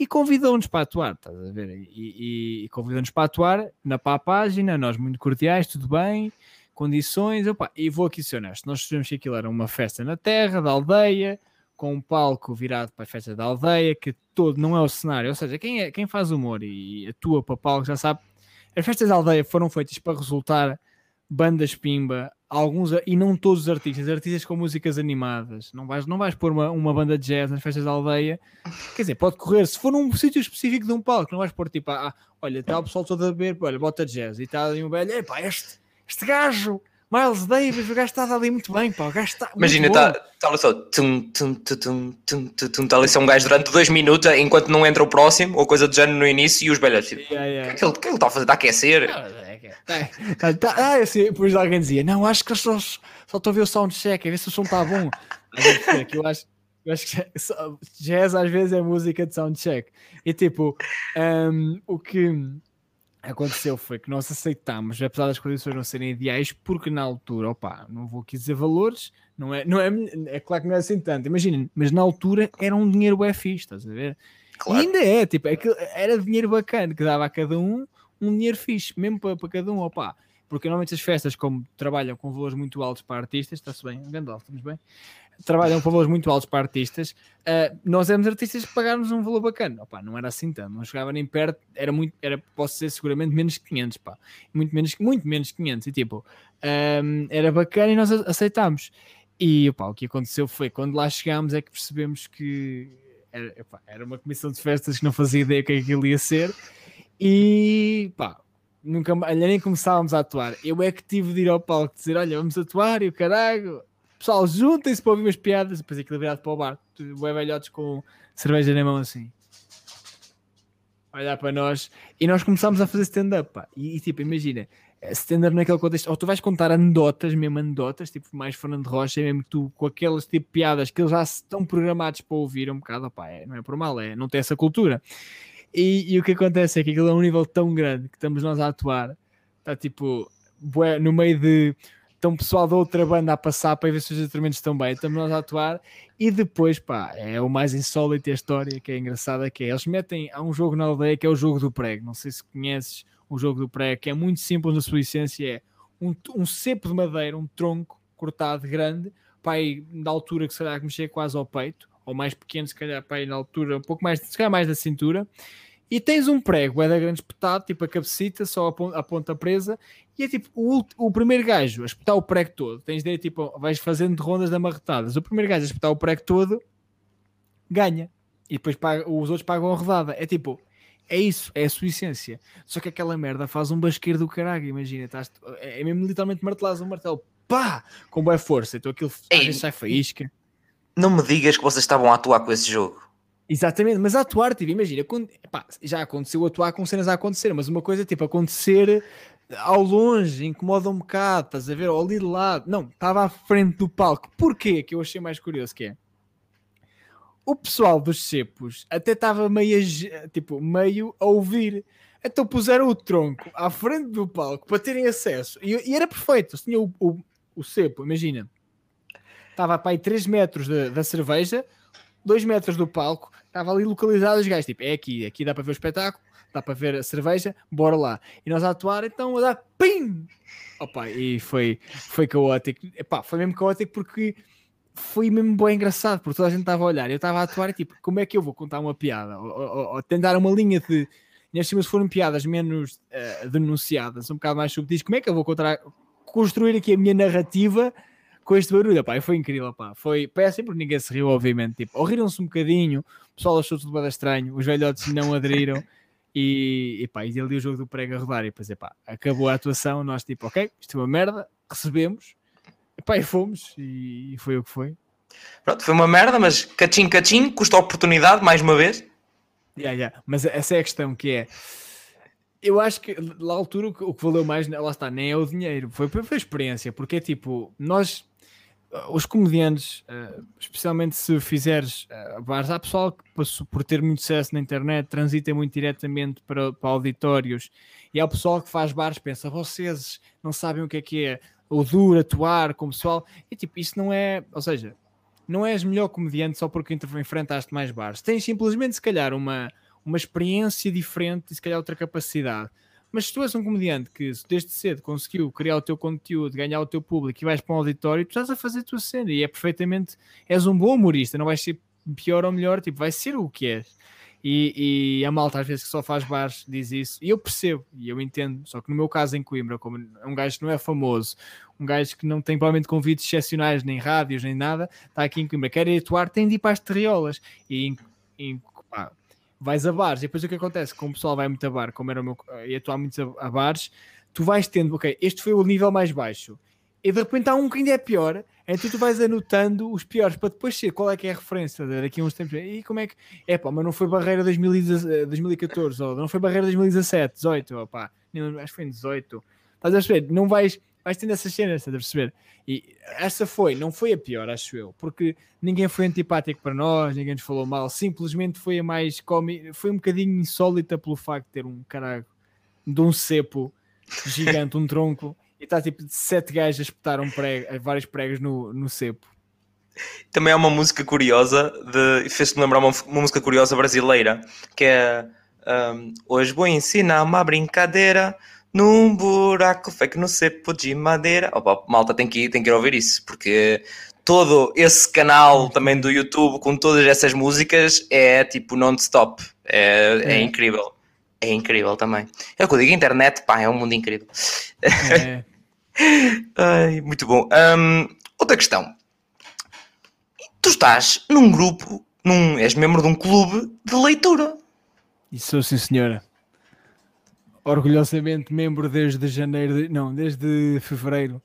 e convidou-nos para atuar, estás a ver? E, e, e convidou-nos para atuar na pá página, nós muito cordiais, tudo bem, condições, opa, e vou aqui ser honesto, nós sabemos que aquilo era uma festa na terra, da aldeia, com um palco virado para a festa da aldeia, que todo não é o cenário, ou seja, quem, é, quem faz humor e atua para palco já sabe, as festas da aldeia foram feitas para resultar bandas pimba, alguns, e não todos os artistas, artistas com músicas animadas. Não vais, não vais pôr uma, uma banda de jazz nas festas da aldeia. Quer dizer, pode correr, se for num sítio específico de um palco, não vais pôr tipo, ah, olha, está o pessoal todo a beber, olha, bota jazz, e está ali um velho, epá, este, este gajo Miles Davis, o gajo está ali muito bem, pá. O gajo está. Imagina, está tá ali só. Tum, tum, tum, tum, tum, tum, tá ali só um gajo durante dois minutos enquanto não entra o próximo, ou coisa do género no início, e os velhos tipo. Yeah, yeah. O que, é que ele está a fazer? Está a aquecer? Ah, tá, ah, assim, depois alguém dizia: Não, acho que só, só estou a ver o soundcheck, a ver se o som está bom. eu acho, eu acho que jazz às vezes é música de soundcheck. E tipo, um, o que aconteceu foi que nós aceitámos, apesar das condições não serem ideais, porque na altura, opa, não vou aqui dizer valores, não é, não é, é claro que não é assim tanto, imagina, mas na altura era um dinheiro fixe, estás a ver? Claro. E ainda é, tipo, é era dinheiro bacana que dava a cada um um dinheiro fixe, mesmo para, para cada um, opa. Porque normalmente as festas, como trabalham com valores muito altos para artistas, está-se bem, Gandalf, estamos bem? trabalham por valores muito altos para artistas, uh, nós éramos artistas que pagámos um valor bacana. Opa, não era assim tanto, não chegava nem perto, era muito, era, posso dizer, seguramente menos 500, pá. Muito menos, muito menos 500. E tipo, um, era bacana e nós aceitámos. E opa, o que aconteceu foi quando lá chegámos é que percebemos que era, opa, era uma comissão de festas que não fazia ideia o que é que ia ser. E pá, nunca nem começávamos a atuar. Eu é que tive de ir ao palco dizer: Olha, vamos atuar e o caralho pessoal, juntem-se para ouvir umas piadas, depois aquilo virado para o bar, bué velhotes com cerveja na mão assim. Olhar para nós e nós começámos a fazer stand-up, e, e, tipo, imagina, stand-up naquele contexto, ou tu vais contar anedotas, mesmo anedotas, tipo mais Fernando Rocha, mesmo tu com aquelas tipo piadas que eles já estão programados para ouvir um bocado, opá, é, não é por mal, é, não tem essa cultura. E, e, o que acontece é que aquilo é um nível tão grande que estamos nós a atuar, está tipo, bué, no meio de então pessoal da outra banda a passar para ver se os instrumentos estão bem, estamos nós a atuar. E depois, pá, é o mais insólito a história que é engraçada, que é, eles metem, há um jogo na aldeia que é o jogo do prego, não sei se conheces o jogo do prego, que é muito simples na sua essência, é um, um cepo de madeira, um tronco cortado grande, pá, aí, da altura que será que mexer quase ao peito, ou mais pequeno, se calhar, pá, aí, na altura, um pouco mais, se calhar mais da cintura, e tens um prego, é da grande espetado, tipo a cabecita, só a ponta, presa, e é tipo o, o primeiro gajo a espetar o prego todo. Tens de tipo, vais fazendo rondas de amarretadas. O primeiro gajo a espetar o prego todo ganha, e depois paga, os outros pagam a rodada. É tipo, é isso, é a sua essência. Só que aquela merda faz um basqueiro do caralho, imagina, estás, é mesmo literalmente martelares um martelo, pá, com boa força, então aquilo Ei, às vezes sai faísca. Não me digas que vocês estavam a atuar com esse jogo. Exatamente, mas a atuar, tipo, imagina, quando, epá, já aconteceu atuar com cenas a acontecer, mas uma coisa tipo acontecer ao longe, incomoda um bocado, estás a ver, ou ali de lado, não, estava à frente do palco. Porquê? Que eu achei mais curioso que é o pessoal dos cepos até estava meio, tipo, meio a ouvir. Então puseram o tronco à frente do palco para terem acesso. E, e era perfeito. Tinha o, o, o cepo, imagina. Estava para aí 3 metros de, da cerveja, 2 metros do palco, estava ali localizado os gajos, tipo, é aqui, aqui dá para ver o espetáculo, dá para ver a cerveja, bora lá. E nós a atuar, então a dar PIM! Opa, e foi, foi caótico. Epá, foi mesmo caótico porque foi mesmo bem engraçado, porque toda a gente estava a olhar. Eu estava a atuar e tipo, como é que eu vou contar uma piada? Ou, ou, ou tentar uma linha de. E cima, se foram piadas menos uh, denunciadas, um bocado mais subtis, como é que eu vou contar, construir aqui a minha narrativa com este barulho, pá, foi incrível, pá. Foi péssimo porque ninguém se riu, obviamente. Tipo, ou riram-se um bocadinho, o pessoal achou tudo bem estranho, os velhotes não aderiram e, e pá, e ali o jogo do prego a rodar. E depois, pá, acabou a atuação, nós tipo, ok, isto é uma merda, recebemos, e pá, e fomos, e, e foi o que foi. Pronto, foi uma merda, mas cachim, cachim, custa a oportunidade, mais uma vez. Yeah, yeah. Mas essa é a questão que é eu acho que na altura o que valeu mais, lá está, nem é o dinheiro, foi, foi a experiência, porque é tipo, nós os comediantes, uh, especialmente se fizeres bares, há pessoal que passou por ter muito sucesso na internet, transita muito diretamente para, para auditórios, e há o pessoal que faz bares, pensa, vocês não sabem o que é que é o duro atuar com o pessoal, e tipo, isso não é, ou seja, não és melhor comediante só porque enfrentaste mais bares, tens simplesmente se calhar uma, uma experiência diferente e se calhar outra capacidade mas se tu és um comediante que desde cedo conseguiu criar o teu conteúdo, ganhar o teu público e vais para um auditório, tu estás a fazer a tua cena e é perfeitamente. És um bom humorista, não vais ser pior ou melhor, tipo, vai ser o que és. E, e, a malta às vezes que só faz bares diz isso, e eu percebo, e eu entendo, só que no meu caso em Coimbra, como um gajo que não é famoso, um gajo que não tem provavelmente convites excepcionais, nem rádios, nem nada, está aqui em Coimbra, quer atuar, tem de ir para as terriolas, e, e pá, vais a bares, e depois o que acontece, como o pessoal vai muito a bar, como era o meu, e atuar muito a, a bares, tu vais tendo, ok, este foi o nível mais baixo, e de repente há um que ainda é pior, então tu vais anotando os piores para depois ser qual é que é a referência daqui a uns tempos. E como é que. É pá, mas não foi barreira 2014, ou não foi barreira 2017, 18, ou pá, acho que foi em 18. Estás a perceber? Não vais vais tendo essas cenas, estás a perceber? E essa foi, não foi a pior, acho eu, porque ninguém foi antipático para nós, ninguém nos falou mal, simplesmente foi a mais cómica, foi um bocadinho insólita pelo facto de ter um caralho de um cepo gigante, um tronco, e está tipo sete gajos a espetar um prego, vários pregos no, no cepo. Também há uma música curiosa, de, fez-me lembrar uma, uma, música curiosa brasileira, que é um, Hoje vou ensinar uma brincadeira num buraco feito no cepo de madeira. Opa, malta, tem que, ir, tem que ir ouvir isso, porque todo esse canal também do YouTube com todas essas músicas é tipo non-stop. É, é. é incrível. É incrível também. É o que eu digo, internet, pá, é um mundo incrível. É. Ai, muito bom. Um, outra questão. Tu estás num grupo, num, és membro de um clube de leitura. Isso sim, senhora. Orgulhosamente membro desde janeiro, de, não, desde fevereiro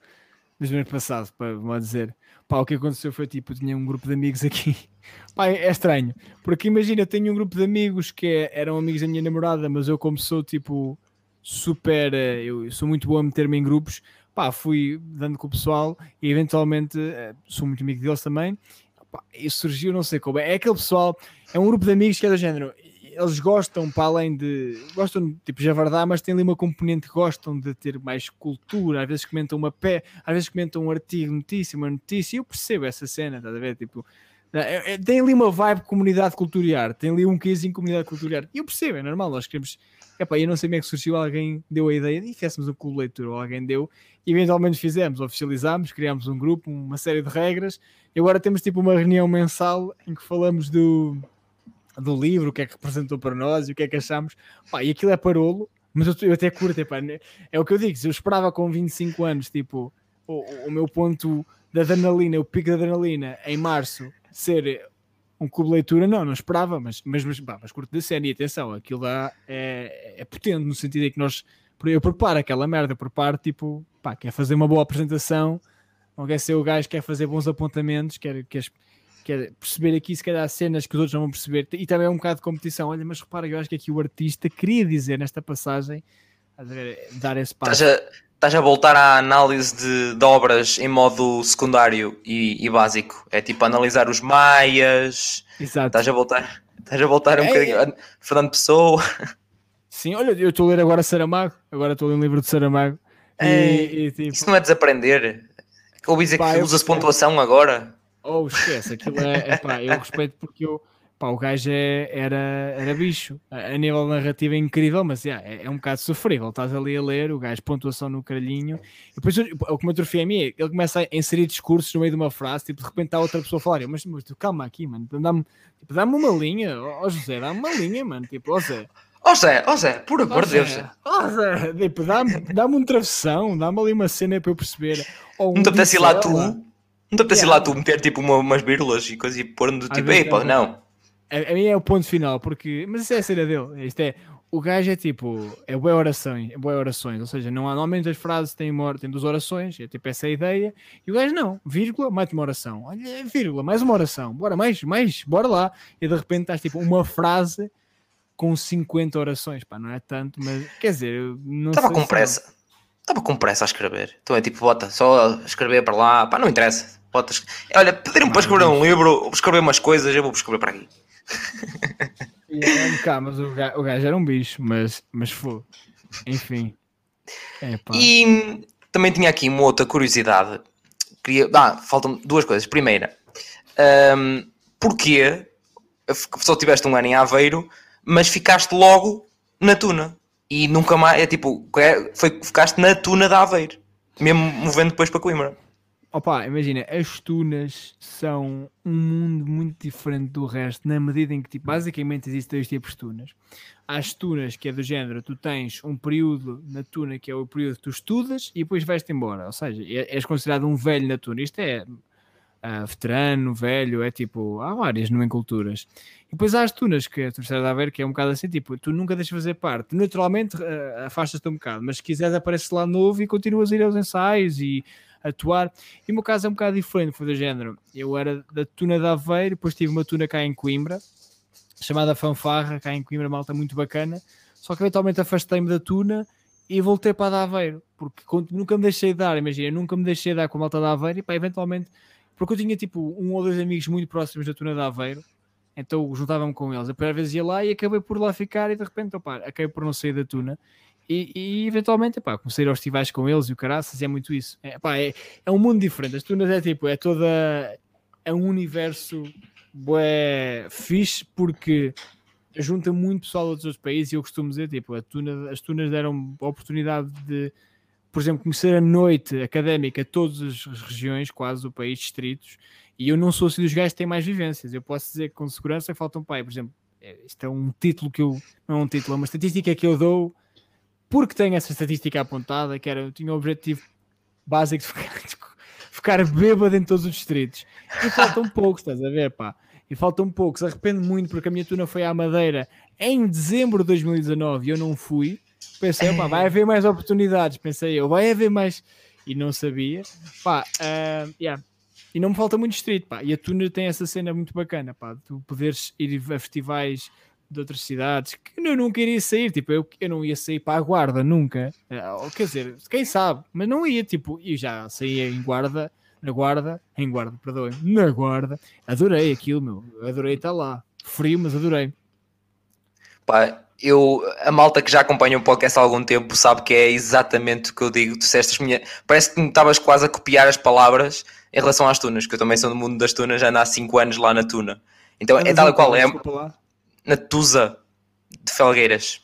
do ano passado, para dizer. Pá, o que aconteceu foi tipo, tinha um grupo de amigos aqui. Pá, é estranho, porque imagina, eu tenho um grupo de amigos que é, eram amigos da minha namorada, mas eu, como sou tipo super, eh, eu sou muito bom a meter-me em grupos, pá, fui dando com o pessoal e eventualmente eh, sou muito amigo deles também. Pá, e surgiu, não sei como, é aquele pessoal, é um grupo de amigos que é do género, eles gostam, para além de. Gostam tipo javardar, mas tem ali uma componente gostam de ter mais cultura. Às vezes comentam uma pé, às vezes comentam um artigo, notícia, uma notícia. E eu percebo essa cena, estás a ver? Tipo, é, é, tem ali uma vibe comunidade cultural, tem ali um em comunidade cultural. E eu percebo, é normal, nós queremos. Epá, eu não sei como é que surgiu, alguém deu a ideia de fizéssemos um clube de leitura, ou alguém deu, e eventualmente fizemos, oficializámos, criámos um grupo, uma série de regras, e agora temos tipo uma reunião mensal em que falamos do, do livro, o que é que representou para nós e o que é que achamos. Pá, e aquilo é parolo, mas eu, eu até curto, epá, é o que eu digo, se eu esperava com 25 anos, tipo, o, o meu ponto da adrenalina, o pico da adrenalina em março ser um clube de leitura, não, não esperava, mas, mas, mas, pá, mas curto da cena e atenção, aquilo lá é, é potente no sentido em que nós eu preparo aquela merda, eu preparo tipo, pá, quer fazer uma boa apresentação, não quer ser o gajo que quer fazer bons apontamentos, quer, quer quer perceber aqui se calhar cenas que os outros não vão perceber e também é um bocado de competição. Olha, mas repara, eu acho que aqui o artista queria dizer nesta passagem dar esse passo. Estás a, estás a voltar à análise de, de obras em modo secundário e, e, básico. É tipo analisar os maias. Exato. Estás a voltar, estás a voltar um é, bocadinho. É. Fernando Pessoa. Sim, olha, eu estou a ler agora Saramago. Agora estou a ler um livro de Saramago. É, e, e, tipo... Isso não é desaprender. Ouvi dizer que usas pontuação agora. Ou oh, esquece, aquilo é, é pá, eu respeito porque eu, pá, o gajo é, era, era bicho. A, a nível narrativo é incrível, mas yeah, é, é, um bocado sofrível. Estás ali a ler, o gajo pontuação no caralhinho. E depois o que me atrofia a mim é ele começa a inserir discursos no meio de uma frase, tipo, de repente está outra pessoa a falar. Eu, mas, mas calma aqui, mano, dá-me tipo, dá uma linha, ó oh, José, dá-me uma linha, mano, tipo, ó oh, Zé. Ó oh Zé, ó Zé, por amor de Deus. Ó Zé, tipo, dá-me dá um travessão, dá-me ali uma cena para eu perceber. Ou um não te apetece ir lá tu? Não te apetece yeah. lá tu meter tipo uma, umas vírgulas e coisas e pôr no tipo, ei pá, não. A, a mim é o ponto final, porque. Mas isso é a cena dele. Isto é. O gajo é tipo. É boa orações, é boa orações. Ou seja, não há, normalmente as frases têm, uma, têm duas orações, é tipo essa a ideia. E o gajo não, vírgula, mais uma oração. Olha, vírgula, mais uma oração. Bora, mais, mais, bora lá. E de repente estás tipo uma frase com 50 orações. Pá, não é tanto, mas quer dizer, não Estava com pressa. Estava com pressa a escrever. Então é tipo, bota, só escrever para lá. Pá, não interessa. Botas. Olha, pediram para escrever um livro, vou escrever umas coisas, eu vou escrever para aqui. É cá, mas o gajo, o gajo, era um bicho, mas, mas foi. Enfim. e também tinha aqui uma outra curiosidade. Queria, ah, faltam duas coisas. Primeira, um, porquê só tiveste um ano em Aveiro, mas ficaste logo na Tuna? E nunca mais, é tipo, é, foi, ficaste na Tuna da Aveiro, mesmo movendo depois para Coimbra. Opa, imagina, as tunas são um mundo muito diferente do resto, na medida em que, tipo, basicamente existem dois tipos de tunas. Há as tunas, que é do género, tu tens um período na tuna, que é o período que tu estudas, e depois vais-te embora. Ou seja, é, és considerado um velho na tuna. Isto é uh, veterano, velho, é tipo, há várias nomenclaturas. E depois há as tunas, que é a terceira a ver, que é um bocado assim, tipo, tu nunca deixas fazer parte. Naturalmente, uh, afastas-te um bocado, mas se quiseres apareces lá novo e continuas a ir aos ensaios e atuar. E o meu caso é um bocado diferente, foi do género. Eu era da Tuna de Aveiro, depois tive uma Tuna cá em Coimbra, chamada Fanfarra, cá em Coimbra, malta muito bacana. Só que eventualmente afastei-me da Tuna e voltei para a de Aveiro, porque nunca me deixei de dar, imagina, nunca me deixei de dar com a malta da Aveiro e pá, eventualmente, porque eu tinha tipo um ou dois amigos muito próximos da Tuna de Aveiro, então juntava-me com eles. A primeira vez ia lá e acabei por lá ficar e de repente, opa, acabei por não sair da Tuna. E, e eventualmente, pá, comecei aos festivais com eles e o caraças, é muito isso. É, pá, é, é um mundo diferente. As tunas é tipo, é toda. É um universo bué fixe porque junta muito pessoal de outros países e eu costumo dizer, tipo, a tuna, as tunas deram a oportunidade de por exemplo, conhecer a noite académica todas as regiões, quase o país, distritos, e eu não sou assim dos gajos que têm mais vivências. Eu posso dizer com segurança que falta um pai, por exemplo, é, isto é um título que eu, não é um título, é uma estatística que eu dou porque tenho essa estatística apontada, que era, tinha o objetivo básico de ficar, de ficar bêbado em todos os distritos. E faltam poucos, estás a ver, pá. E faltam poucos. Arrependo muito porque a minha tuna foi à Madeira em dezembro de 2019 e eu não fui. Pensei, pá, vai haver mais oportunidades. Pensei eu, vai haver mais. E não sabia. Pá, uh, yeah. E não me falta muito distrito, pá. E a Tuna tem essa cena muito bacana, pá. Tu poderes ir a festivais de outras cidades que eu nunca iria sair, tipo, eu, eu não ia sair para a guarda nunca, eh, quer dizer, quem sabe, mas não ia, tipo, eu já saía em guarda, na guarda, em guarda, perdoem, na guarda, adorei aquilo, meu, adorei estar lá, frio, mas adorei. Pá, eu, a malta que já acompanha o podcast há algum tempo sabe que é exatamente o que eu digo. Tu disseste minha... Parece que me estavas quase a copiar as palavras em relação às tunas, que eu também sou do mundo das tunas, já ando há 5 anos lá na tuna. Então é tal qual é. Na Tusa de Felgueiras.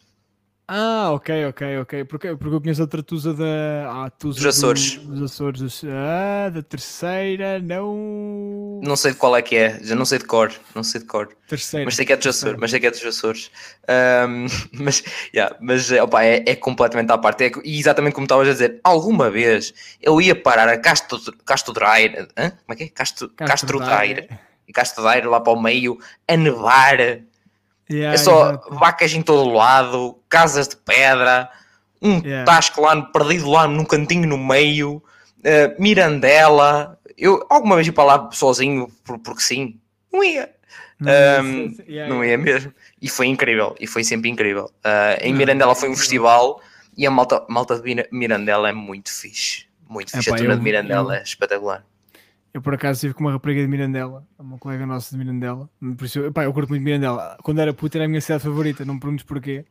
Ah, ok, ok, ok. Porque, porque eu conheço outra Tusa da. Ah, Tusa dos Açores. Do, dos Açores. Ah, da terceira, não. Não sei de qual é que é, já não sei de cor. Não sei de cor. Terceira. Mas sei que é dos Açores. Mas sei que é dos Açores. Um, mas, yeah, mas opa, é, é completamente à parte. É, e exatamente como estavas a dizer, alguma vez eu ia parar a Castro, Castro Draire. Como é que é? Castro, Castro, Castro Draire. E Castro Draire lá para o meio, a nevar Yeah, é só exactly. vacas em todo lado, casas de pedra, um yeah. tasco lá perdido lá num cantinho no meio, uh, Mirandela. Eu alguma vez ia para lá sozinho por, porque sim, não ia. Não, um, yeah, não ia mesmo. E foi incrível, e foi sempre incrível. Uh, em Mirandela foi um festival e a malta, malta de Mirandela é muito fixe. Muito fixe. a tuna de Mirandela eu... é espetacular. Eu por acaso estive com uma rapariga de Mirandela, uma colega nossa de Mirandela. Por isso, pá, eu curto muito Mirandela. Quando era puta era a minha cidade favorita, não me perguntes porquê.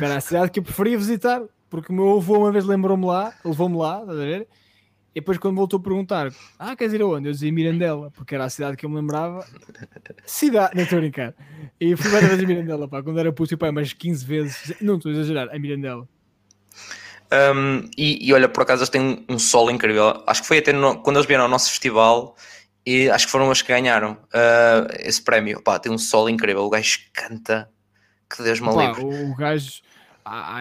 Era a cidade que eu preferia visitar, porque o meu avô uma vez lembrou-me lá, levou-me lá, estás a ver? E depois quando voltou a perguntar, ah, queres ir aonde? Eu dizia Mirandela, porque era a cidade que eu me lembrava. Cidade, não estou a brincar. E fui várias vezes a Mirandela, pá, quando era puto, pá, mais 15 vezes, não estou a exagerar, a Mirandela. Um, e, e, olha, por acaso eles têm um solo incrível. Acho que foi até no, quando eles vieram ao nosso festival e acho que foram os que ganharam uh, esse prémio. Pá, tem um solo incrível. O gajo canta, que Deus me livre. O gajo, há,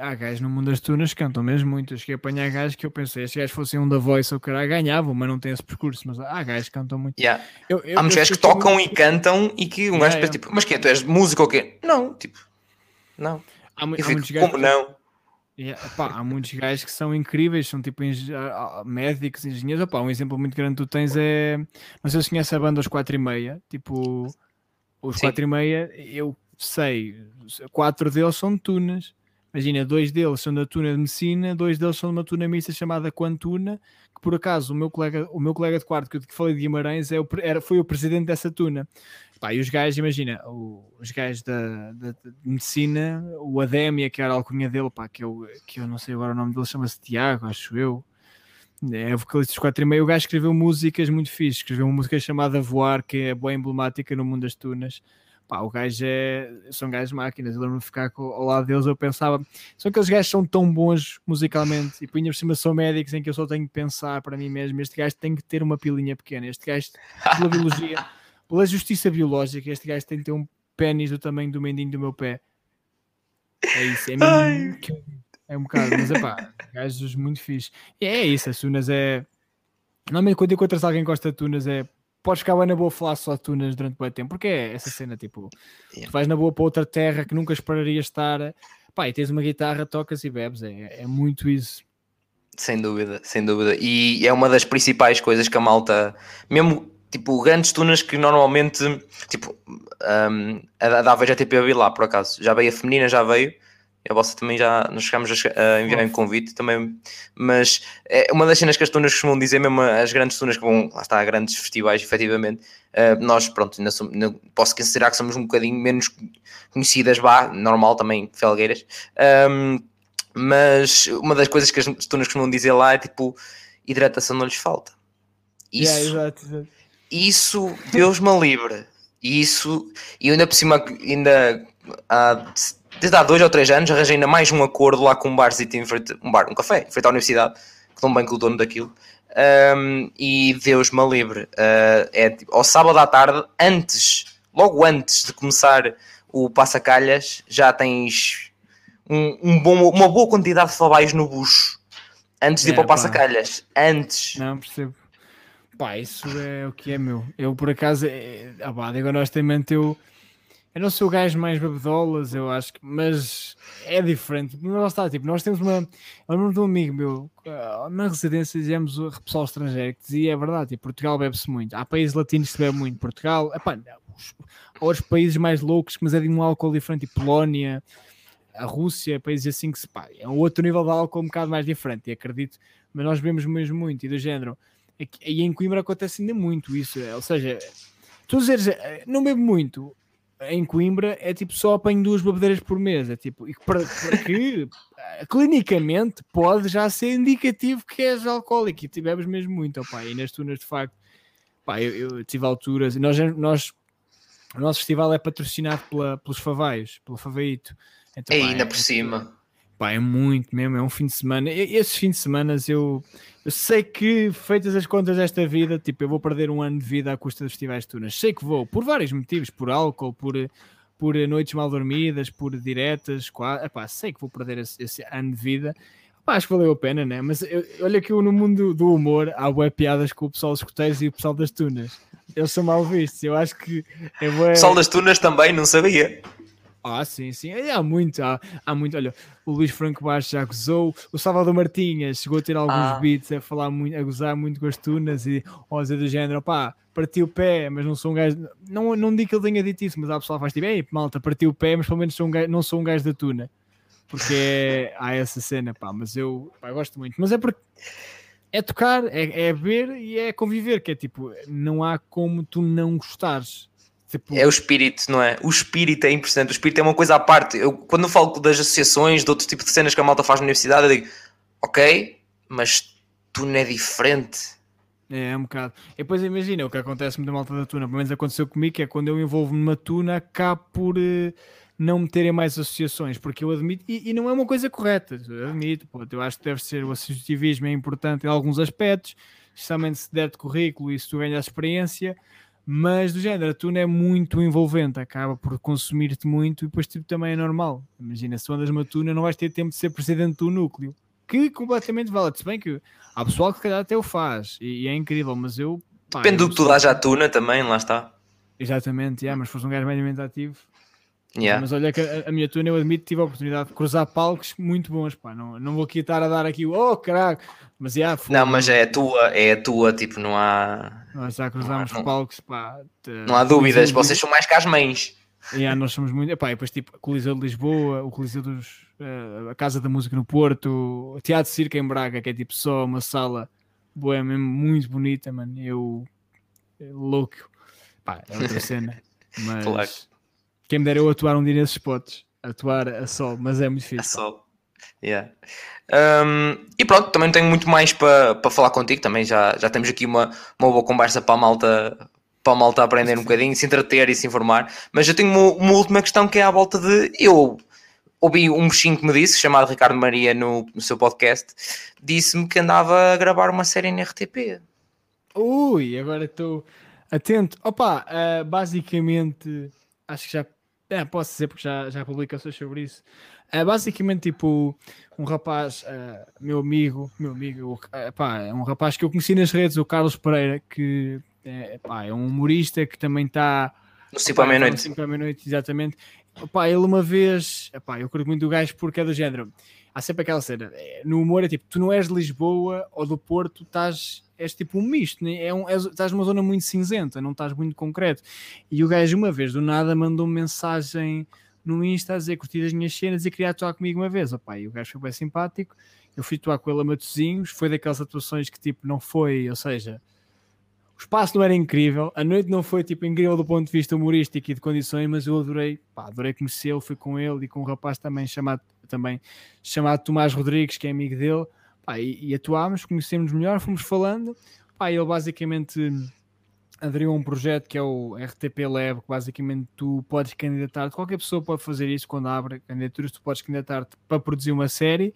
há gajos no mundo das tunas que cantam mesmo muito. Acho que apanhar gajos que eu pensei, se gajos fossem um da voice ou caralho, ganhavam, mas não tem esse percurso. Mas há gajos que cantam muito. Yeah. Eu, eu, há muitos gajos que tocam muito... e cantam e que um yeah, gajo pensa, tipo, mas que Tu és músico ou quê? Não, tipo, não. Há, há fico, muitos gajos como não? Yeah, pá, há muitos gajos que são incríveis, são tipo médicos, engenheiros. Opá, um exemplo muito grande que tu tens é. Não sei se conhece a banda Os 4 e meia. Tipo, os Sim. 4 e meia, eu sei, quatro deles são tunas. Imagina, dois deles são da tuna de Messina, dois deles são de uma tuna mista chamada Quantuna, que por acaso o meu colega, o meu colega de quarto que eu falei de Guimarães é o, era, foi o presidente dessa tuna. Pá, e os gajos, imagina, os gajos da, da, da, medicina, o Adémia, que era a alcunha dele, pá, que, eu, que eu não sei agora o nome dele, chama-se Tiago, acho eu. É vocalista dos 4 e meio. O gajo escreveu músicas muito fixes. Escreveu uma música chamada Voar, que é boa emblemática no mundo das tunas. Pá, o gajo é. São gajos máquinas. Eu lembro-me ficar ao lado deles. Eu pensava, são aqueles gajos que são tão bons musicalmente e por cima são médicos em que eu só tenho que pensar para mim mesmo. Este gajo tem que ter uma pilinha pequena. Este gajo, pela biologia. Pela justiça biológica, este gajo tem que ter um pênis do tamanho do mendinho do meu pé. É isso, é mesmo. É um bocado, mas é pá, gajos muito fixe. E é isso, as tunas é. Normalmente quando encontras alguém que gosta de tunas é. Podes ficar bem na boa falar só tunas durante muito tempo, porque é essa cena tipo. Tu vais na boa para outra terra que nunca esperarias estar. Pá, e tens uma guitarra, tocas e bebes. É, é muito isso. Sem dúvida, sem dúvida. E é uma das principais coisas que a malta, mesmo tipo, grandes tunas que normalmente, tipo, um, a da já teve lá, por acaso. Já veio a feminina, já veio. A vossa também já, nós chegámos a, enviar um convite também, mas é uma das cenas que as tunas costumam dizer, mesmo as grandes tunas que vão, lá está, a grandes festivais, efetivamente, uh, nós, pronto, ainda, somos, ainda posso considerar que somos um bocadinho menos conhecidas, vá, normal também, felgueiras, um, mas uma das coisas que as tunas costumam dizer lá é tipo, hidratação não lhes falta. Isso, yeah, exato isso, Deus me livre. Isso, e ainda por cima, ainda há desde há dois ou três anos, arranjei ainda mais um acordo lá com um barzito, em frente, um bar, um café, em frente à universidade, que estão bem com o dono daquilo. Um, e Deus me livre, uh, é tipo, ao sábado à tarde, antes, logo antes de começar o Passacalhas, já tens um, um bom, uma boa quantidade de fabais no bucho antes de é, ir para o Passacalhas. Antes. Não percebo. Pá, isso é o que é meu. Eu, por acaso, é, ah, pá, digo honestamente, eu, eu não sou o gajo mais bebedolas, eu acho, mas é diferente. Mas está, tipo, nós temos uma. Eu lembro de um amigo meu, ah, na residência, dizemos o pessoal estrangeiro, que dizia, é verdade, tipo, Portugal bebe-se muito. Há países latinos que se bebe muito. Portugal, epá, os, outros países mais loucos, mas é de um álcool diferente, tipo Polónia, a Rússia, países assim que se pá, é um outro nível de álcool um bocado mais diferente, e acredito, mas nós bebemos mesmo muito, e do género e em Coimbra acontece ainda muito isso. É, ou seja, tu dizeres, eh, não bebo muito, em Coimbra é tipo só apanho duas bebedeiras por mês. É tipo, e para, para que eh, clinicamente pode já ser indicativo que és alcoólico e te bebes mesmo muito. Opa, e nas tunas, de facto, pá, eu, eu tive alturas. Nós, nós, o nosso festival é patrocinado pela, pelos Favaios, pelo Favaito. Então, pá, ainda é, por cima. Pá, é muito mesmo, é um fim de semana. E, esses fins de semana eu, eu sei que, feitas as contas desta vida, tipo, eu vou perder um ano de vida à custa dos festivais de Tunas. Sei que vou, por vários motivos, por álcool, por, por noites mal dormidas, por diretas, quase, epá, sei que vou perder esse, esse ano de vida. Epá, acho que valeu a pena, né? Mas eu, olha que eu, no mundo do humor há web piadas com o pessoal dos escuteiros e o pessoal das Tunas. Eles são mal vistos. Eu acho que. É O pessoal das Tunas também, não sabia. Ah, sim, sim. Há muito, há, há muito. Olha, o Luís Franco Baixo já gozou, o Salvador Martinhas chegou a ter alguns ah. beats a falar muito, a gozar muito com as tunas e ou dizer do género, pá, partiu o pé, mas não sou um gajo. Não, não digo que ele tenha dito isso, mas a pessoa faz tipo, ei, malta, partiu o pé, mas pelo menos sou um gajo, não sou um gajo da tuna. Porque é, há essa cena, pá, mas eu pá, gosto muito. Mas é porque é tocar, é, é ver e é conviver, que é tipo, não há como tu não gostares Tipo... É o espírito, não é? O espírito é impressionante. O espírito é uma coisa à parte. Eu, quando eu falo das associações, de outro tipo de cenas que a malta faz na universidade, eu digo, ok, mas tu não é diferente. É, é um bocado. E depois imagina, o que acontece muito da malta da tuna, pelo menos aconteceu comigo, que é quando eu envolvo numa tuna, acabo por uh, não me terem mais associações, porque eu admito, e, e, não é uma coisa correta, eu admito, pô, eu acho que deve ser, o associativismo é importante em alguns aspectos, especialmente se der de currículo e se tu ganhas experiência, mas do género, a tuna é muito envolvente, acaba por consumir-te muito e depois tipo, também é normal. Imagina, se andas uma tuna, não vais ter tempo de ser presidente do núcleo, que completamente vale. Se bem que há pessoal que se calhar até o faz e, e é incrível, mas eu. Pá, Depende do que tu dás à tuna também, lá está. Exatamente, yeah, mas se fosse um gajo mediamente ativo. Yeah. Mas olha que a, a minha tuna, eu admito, tive a oportunidade de cruzar palcos muito bons. Pá. Não, não vou aqui estar a dar aqui, oh caraca, mas yeah, Não, mas é a tua, é a tua, tipo, não há nós já cruzámos não, palcos, pá. Não há dúvidas, vocês são mais que as mães. Yeah, nós somos muito. Epá, depois, tipo, o Coliseu de Lisboa, o Coliseu dos. Uh, a Casa da Música no Porto, o Teatro Circo em Braga, que é tipo só uma sala boa, mesmo muito bonita, mano. Eu. É louco. Pá, é outra cena. Mas. Quem me dera eu atuar um dia nesses spots. Atuar a sol, mas é muito difícil. A sol. Yeah. Um, e pronto, também tenho muito mais para pa falar contigo. Também já, já temos aqui uma, uma boa conversa para a malta para a malta aprender um bocadinho, se entreter e se informar. Mas eu tenho uma, uma última questão que é à volta de eu ouvi um bichinho que me disse, chamado Ricardo Maria no, no seu podcast, disse-me que andava a gravar uma série na RTP. Ui, agora estou atento. Opa, uh, basicamente, acho que já é, posso dizer porque já, já publicações sobre isso. É basicamente tipo um rapaz, uh, meu amigo, meu amigo, uh, pá, é um rapaz que eu conheci nas redes, o Carlos Pereira, que é, pá, é um humorista que também está no 5 à meia-noite. No 5 à meia-noite, exatamente. Pá, ele uma vez, epá, eu curto muito o gajo porque é do género. Há sempre aquela cena, é, no humor é tipo, tu não és de Lisboa ou do Porto, estás, és tipo um misto, né? é um, és, estás numa zona muito cinzenta, não estás muito concreto. E o gajo uma vez, do nada, mandou -me mensagem no Insta a dizer curtir as minhas cenas e queria atuar comigo uma vez. Opa, e o gajo foi bem simpático. Eu fui atuar com ele a Matozinhos. Foi daquelas atuações que tipo não foi, ou seja, o espaço não era incrível, a noite não foi tipo incrível do ponto de vista humorístico e de condições, mas eu adorei, pá, adorei conhecê-lo. Fui com ele e com um rapaz também chamado, também chamado Tomás Rodrigues, que é amigo dele. Pá, e, e atuámos, conhecemos melhor, fomos falando. Pá, ele basicamente aderiu a um projeto que é o RTP Lab, que basicamente tu podes candidatar, qualquer pessoa pode fazer isso quando abre candidaturas, tu podes candidatar-te para produzir uma série,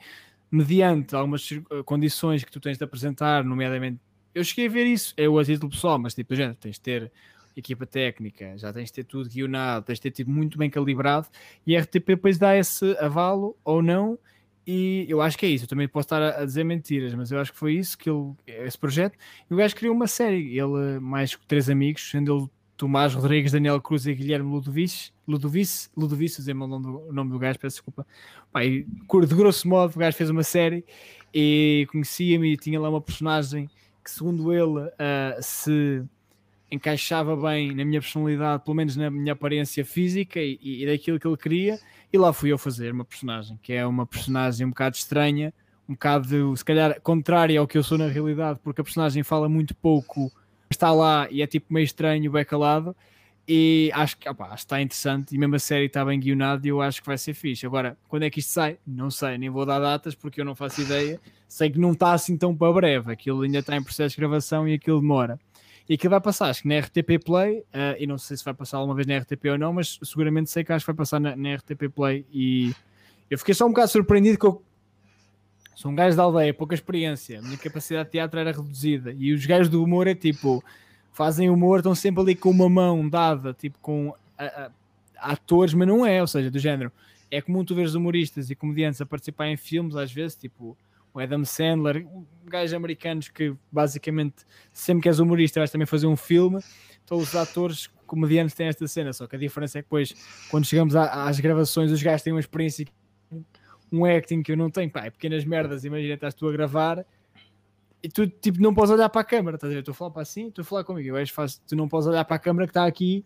mediante algumas condições que tu tens de apresentar, nomeadamente, eu cheguei a ver isso, é o a título pessoal, mas tipo, gente, tens de ter equipa técnica, já tens de ter tudo guionado, tens de ter tudo muito bem calibrado, e a RTP depois dá esse avalo ou não, e eu acho que é isso. Eu também posso estar a, dizer mentiras, mas eu acho que foi isso que ele, esse projeto. E o gajo criou uma série. Ele, mais três amigos, sendo ele Tomás Rodrigues, Daniel Cruz e Guilherme Ludovice. Ludovice, Ludovice, dizer o nome, do, nome do gajo, peço desculpa. Pai, de grosso modo, o gajo fez uma série e conhecia-me e tinha lá uma personagem que, segundo ele, uh, se encaixava bem na minha personalidade, pelo menos na minha aparência física e, e daquilo que ele queria e lá fui eu fazer uma personagem, que é uma personagem um bocado estranha, um bocado, se calhar, contrária ao que eu sou na realidade, porque a personagem fala muito pouco, está lá e é tipo meio estranho, bem calado. E acho que, opa, está interessante e mesmo a série está bem guionada e eu acho que vai ser fixe. Agora, quando é que isto sai? Não sei, nem vou dar datas porque eu não faço ideia. Sei que não está assim tão para breve, aquilo ainda está em processo de gravação e aquilo demora. E aquilo vai passar, acho que na RTP Play, uh, e não sei se vai passar alguma vez na RTP ou não, mas seguramente sei que acho que vai passar na, na RTP Play. E eu fiquei só um bocado surpreendido que eu sou um da aldeia, pouca experiência, minha capacidade de teatro era reduzida. E os gajos do humor é tipo, fazem humor, estão sempre ali com uma mão dada, tipo com a, a, atores, mas não é, ou seja, do género. É comum tu veres humoristas e comediantes a participar em filmes, às vezes, tipo o Adam Sandler, gajos americanos que basicamente sempre que és humorista vais também fazer um filme, então os atores comediantes têm esta cena, só que a diferença é que depois quando chegamos às gravações os gajos têm uma experiência um acting que eu não tenho, pá, é pequenas merdas, imagina, estás tu a gravar e tu tipo não podes olhar para a câmera, estás a ver? Estou a falar para assim, estou a falar comigo, eu faço, tu não podes olhar para a câmera que está aqui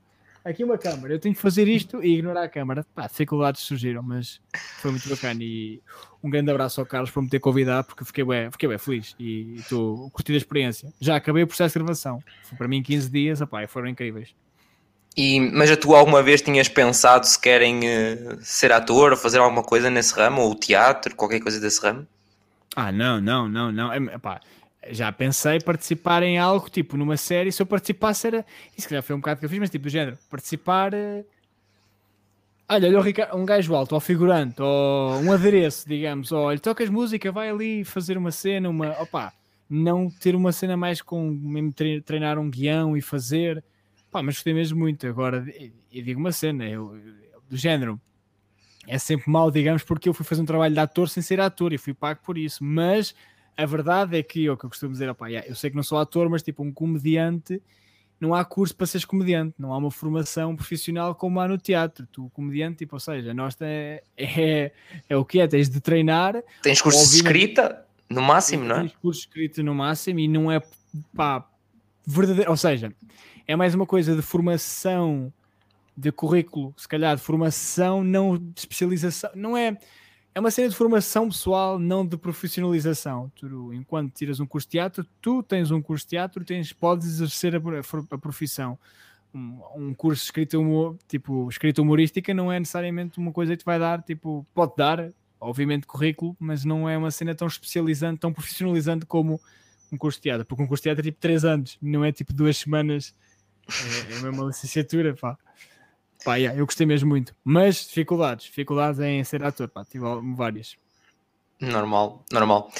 aqui uma câmara, eu tenho que fazer isto e ignorar a câmara. Pá, dificuldades surgiram, mas foi muito bacana. E um grande abraço ao Carlos por me ter convidado, porque fiquei bem, fiquei bem feliz e estou curtindo a experiência. Já acabei o processo de gravação, foi para mim 15 dias, opá, foram incríveis. E, mas tu alguma vez tinhas pensado se querem uh, ser ator ou fazer alguma coisa nesse ramo, ou teatro, qualquer coisa desse ramo? Ah, não, não, não, não. É, epá, já pensei participar em algo, tipo, numa série, se eu participasse era. Isso que já foi um bocado que eu fiz, mas tipo, do género, participar. Uh... Olha, olha o Ricardo, um gajo alto, ou figurante, ou um adereço, digamos, ou olha, tocas música, vai ali fazer uma cena, uma. Opá, não ter uma cena mais com mesmo treinar um guião e fazer. Pá, mas gostei mesmo muito. Agora, e digo uma cena, eu, do género, é sempre mal, digamos, porque eu fui fazer um trabalho de ator sem ser ator e fui pago por isso, mas a verdade é que, o que eu costumo dizer, opa, yeah, eu sei que não sou ator, mas tipo, um comediante, não há curso para seres comediante, não há uma formação profissional como há no teatro. Tu, comediante, tipo, ou seja, nós é, é, é o que é, tens de treinar. Tens curso de escrita, no máximo, não é? Tens curso de escrita no máximo e não é, pá, verdadeiro, ou seja, é mais uma coisa de formação de currículo, se calhar de formação, não de especialização, não é é uma cena de formação pessoal, não de profissionalização. Tu, enquanto tiras um curso de teatro, tu tens um curso de teatro, tens, podes exercer a, a, profissão. Um, um, curso de escrita, humor, tipo, escrita humorística não é necessariamente uma coisa que te vai dar, tipo, pode dar, obviamente, currículo, mas não é uma cena tão especializante, tão profissionalizante como um curso de teatro, porque um curso de teatro é tipo 3 anos, não é tipo duas semanas, é, é uma licenciatura, pá. Pá, yeah, eu gostei mesmo muito. Mas dificuldades, dificuldades em ser ator, pá, tive várias. Normal, normal.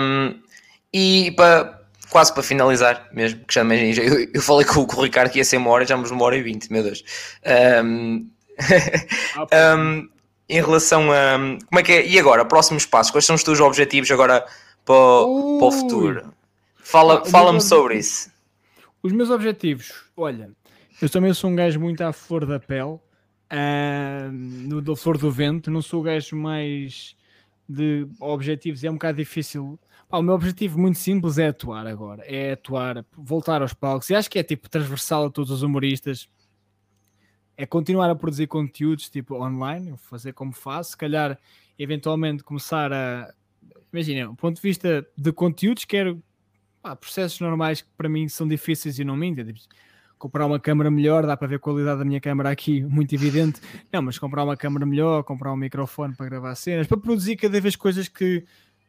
Um, e para quase para finalizar mesmo, que já eu, eu falei com, com, o Ricardo que ia ser uma hora, já vamos uma hora e vinte, meu Deus. Um, um, em relação a como é que é, e agora, próximos passos, quais são os teus objetivos agora para, para o futuro? Fala, ah, fala-me sobre isso. Os meus objetivos, olha, eu também sou um gajo muito à flor da pele, uh, no da flor do vento. Não sou o gajo mais de objetivos, é um bocado difícil. Pá, o meu objetivo muito simples é atuar agora, é atuar, voltar aos palcos. E acho que é tipo transversal a todos os humoristas. É continuar a produzir conteúdos tipo online, fazer como faço, se calhar eventualmente começar a. Imagina, do ponto de vista de conteúdos, quero pá, processos normais que para mim são difíceis e não me entendem comprar uma câmera melhor, dá para ver a qualidade da minha câmera aqui, muito evidente. Não, mas comprar uma câmera melhor, comprar um microfone para gravar cenas, para produzir cada vez coisas que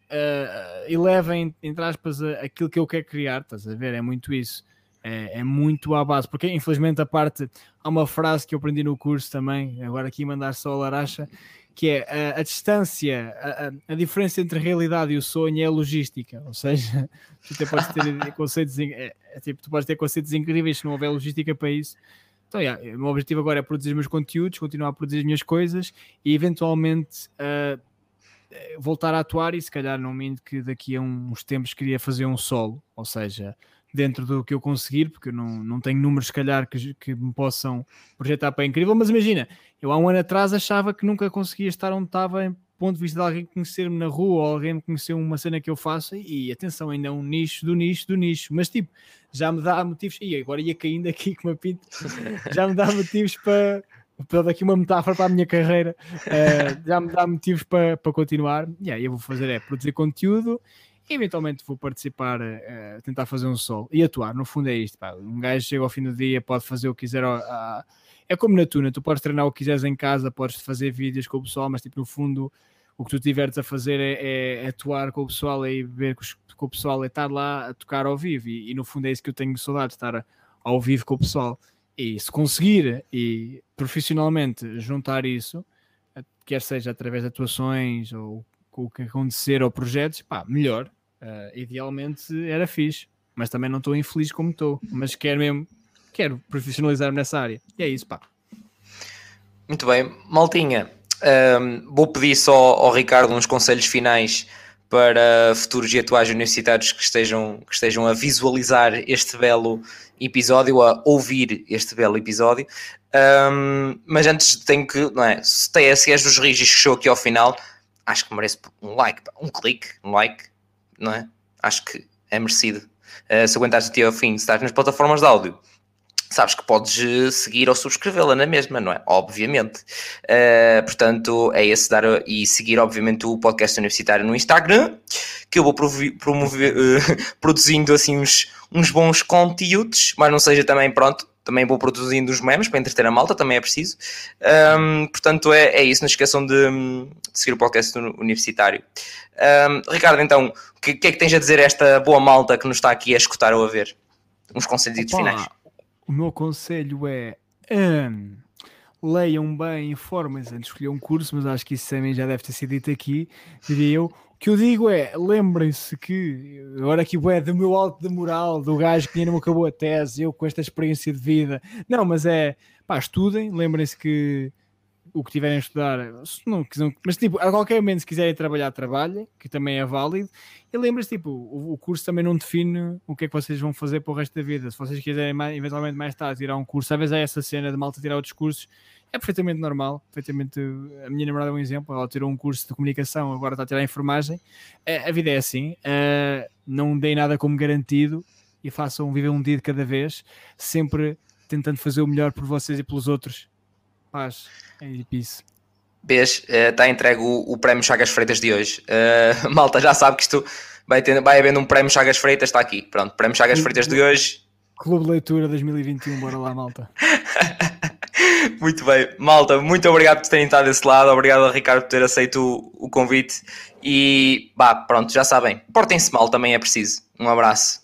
uh, elevem, entre aspas, aquilo que eu quero criar, estás a ver? É muito isso. É, é, muito à base, porque infelizmente a parte, há uma frase que eu aprendi no curso também, agora aqui mandar só a laracha, que é a, a distância, a, a, diferença entre a realidade e o sonho é a logística, ou seja, tu até podes ter conceitos, é, é, tipo, tu podes ter conceitos incríveis se não houver logística para isso. Então, yeah, o meu objetivo agora é produzir os meus conteúdos, continuar a produzir as minhas coisas e eventualmente uh, voltar a atuar e se calhar não minto que daqui a uns tempos queria fazer um solo, ou seja, dentro do que eu conseguir, porque eu não, não tenho números, se calhar, que, que me possam projetar para incrível, mas imagina, eu há um ano atrás achava que nunca conseguia estar onde estava em ponto de vista de alguém conhecer-me na rua ou alguém me conhecer uma cena que eu faço e atenção, ainda é um nicho do nicho do nicho, mas tipo, já me dá motivos, e agora ia caindo aqui com uma pinta, já me dá motivos para dar aqui uma metáfora para a minha carreira, uh, já me dá motivos para, para continuar. E aí eu vou fazer é produzir conteúdo eventualmente vou participar, uh, tentar fazer um sol e atuar. No fundo é isto, pá. Um gajo chega ao fim do dia, pode fazer o que quiser. Uh, é como na tuna, tu podes treinar o que quiseres em casa, podes fazer vídeos com o pessoal, mas tipo, no fundo, o que tu tiveres a fazer é, é, atuar com o pessoal e ver com o pessoal, é estar lá a tocar ao vivo. E, e no fundo é isso que eu tenho saudade, estar ao vivo com o pessoal. E se conseguir e profissionalmente juntar isso, quer seja através de atuações ou com o que acontecer ou projetos, pá, melhor. Uh, idealmente era fixe, mas também não estou infeliz como estou. Mas quero mesmo, quero profissionalizar-me nessa área. E é isso, pá. Muito bem, Maltinha. Um, vou pedir só ao Ricardo uns conselhos finais para futuros e atuais universitários que estejam, que estejam a visualizar este belo episódio, a ouvir este belo episódio. Um, mas antes tenho que, não é? Se, tem, se és dos rígidos que chegou aqui ao final, acho que merece um like, um clique, um like, não é? Acho que é merecido. Uh, se aguentares até ao fim, se estás nas plataformas de áudio, sabes que podes eh, seguir ou subscrevê-la na mesma, não é? Obviamente. Uh, portanto, é esse dar e seguir, obviamente, o podcast universitário no Instagram, que eu vou promover, uh, produzindo assim uns, uns bons conteúdos, mas não seja também pronto. Também vou produzindo os memes para entreter a malta, também é preciso. Um, portanto, é, é isso. Não esqueçam de, de seguir o podcast universitário. Um, Ricardo, então, o que, que, é que tens a dizer a esta boa malta que nos está aqui a escutar ou a ver? Uns conselhos finais. O meu conselho é um, leiam bem, informem-se antes de escolher um curso, mas acho que isso também já deve ter sido dito aqui, diria eu. O que eu digo é, lembrem-se que, agora aqui é do meu alto de moral, do gajo que ainda não acabou a tese, eu com esta experiência de vida. Não, mas é, pá, estudem, lembrem-se que o que tiverem a estudar, não, mas tipo, a qualquer momento, se quiserem trabalhar, trabalhem, que também é válido. E lembrem-se, tipo, o, o, curso também não define o que é que vocês vão fazer para o resto da vida. Se vocês quiserem, mais, eventualmente, mais tarde, tirar um curso, às vezes é essa cena de malta tirar outros cursos, é perfeitamente normal. Perfeitamente, a minha namorada é um exemplo, ela tirou um curso de comunicação, agora está a tirar enfermagem. É, a vida é assim, é, não deem nada como garantido e façam viver um dia de cada vez, sempre tentando fazer o melhor por vocês e pelos outros Paz, é isso. Vês, está uh, entregue o, o, prémio Chagas Freitas de hoje. Uh, malta, já sabe que isto vai, ter, vai havendo um prémio Chagas Freitas, está aqui. Pronto, prémio Chagas Freitas de hoje. Clube de Leitura 2021, bora lá, malta. muito bem, malta, muito obrigado por terem estado desse lado, obrigado a Ricardo por ter aceito o, o convite e, bah, pronto, já sabem, portem-se mal, também é preciso. Um abraço.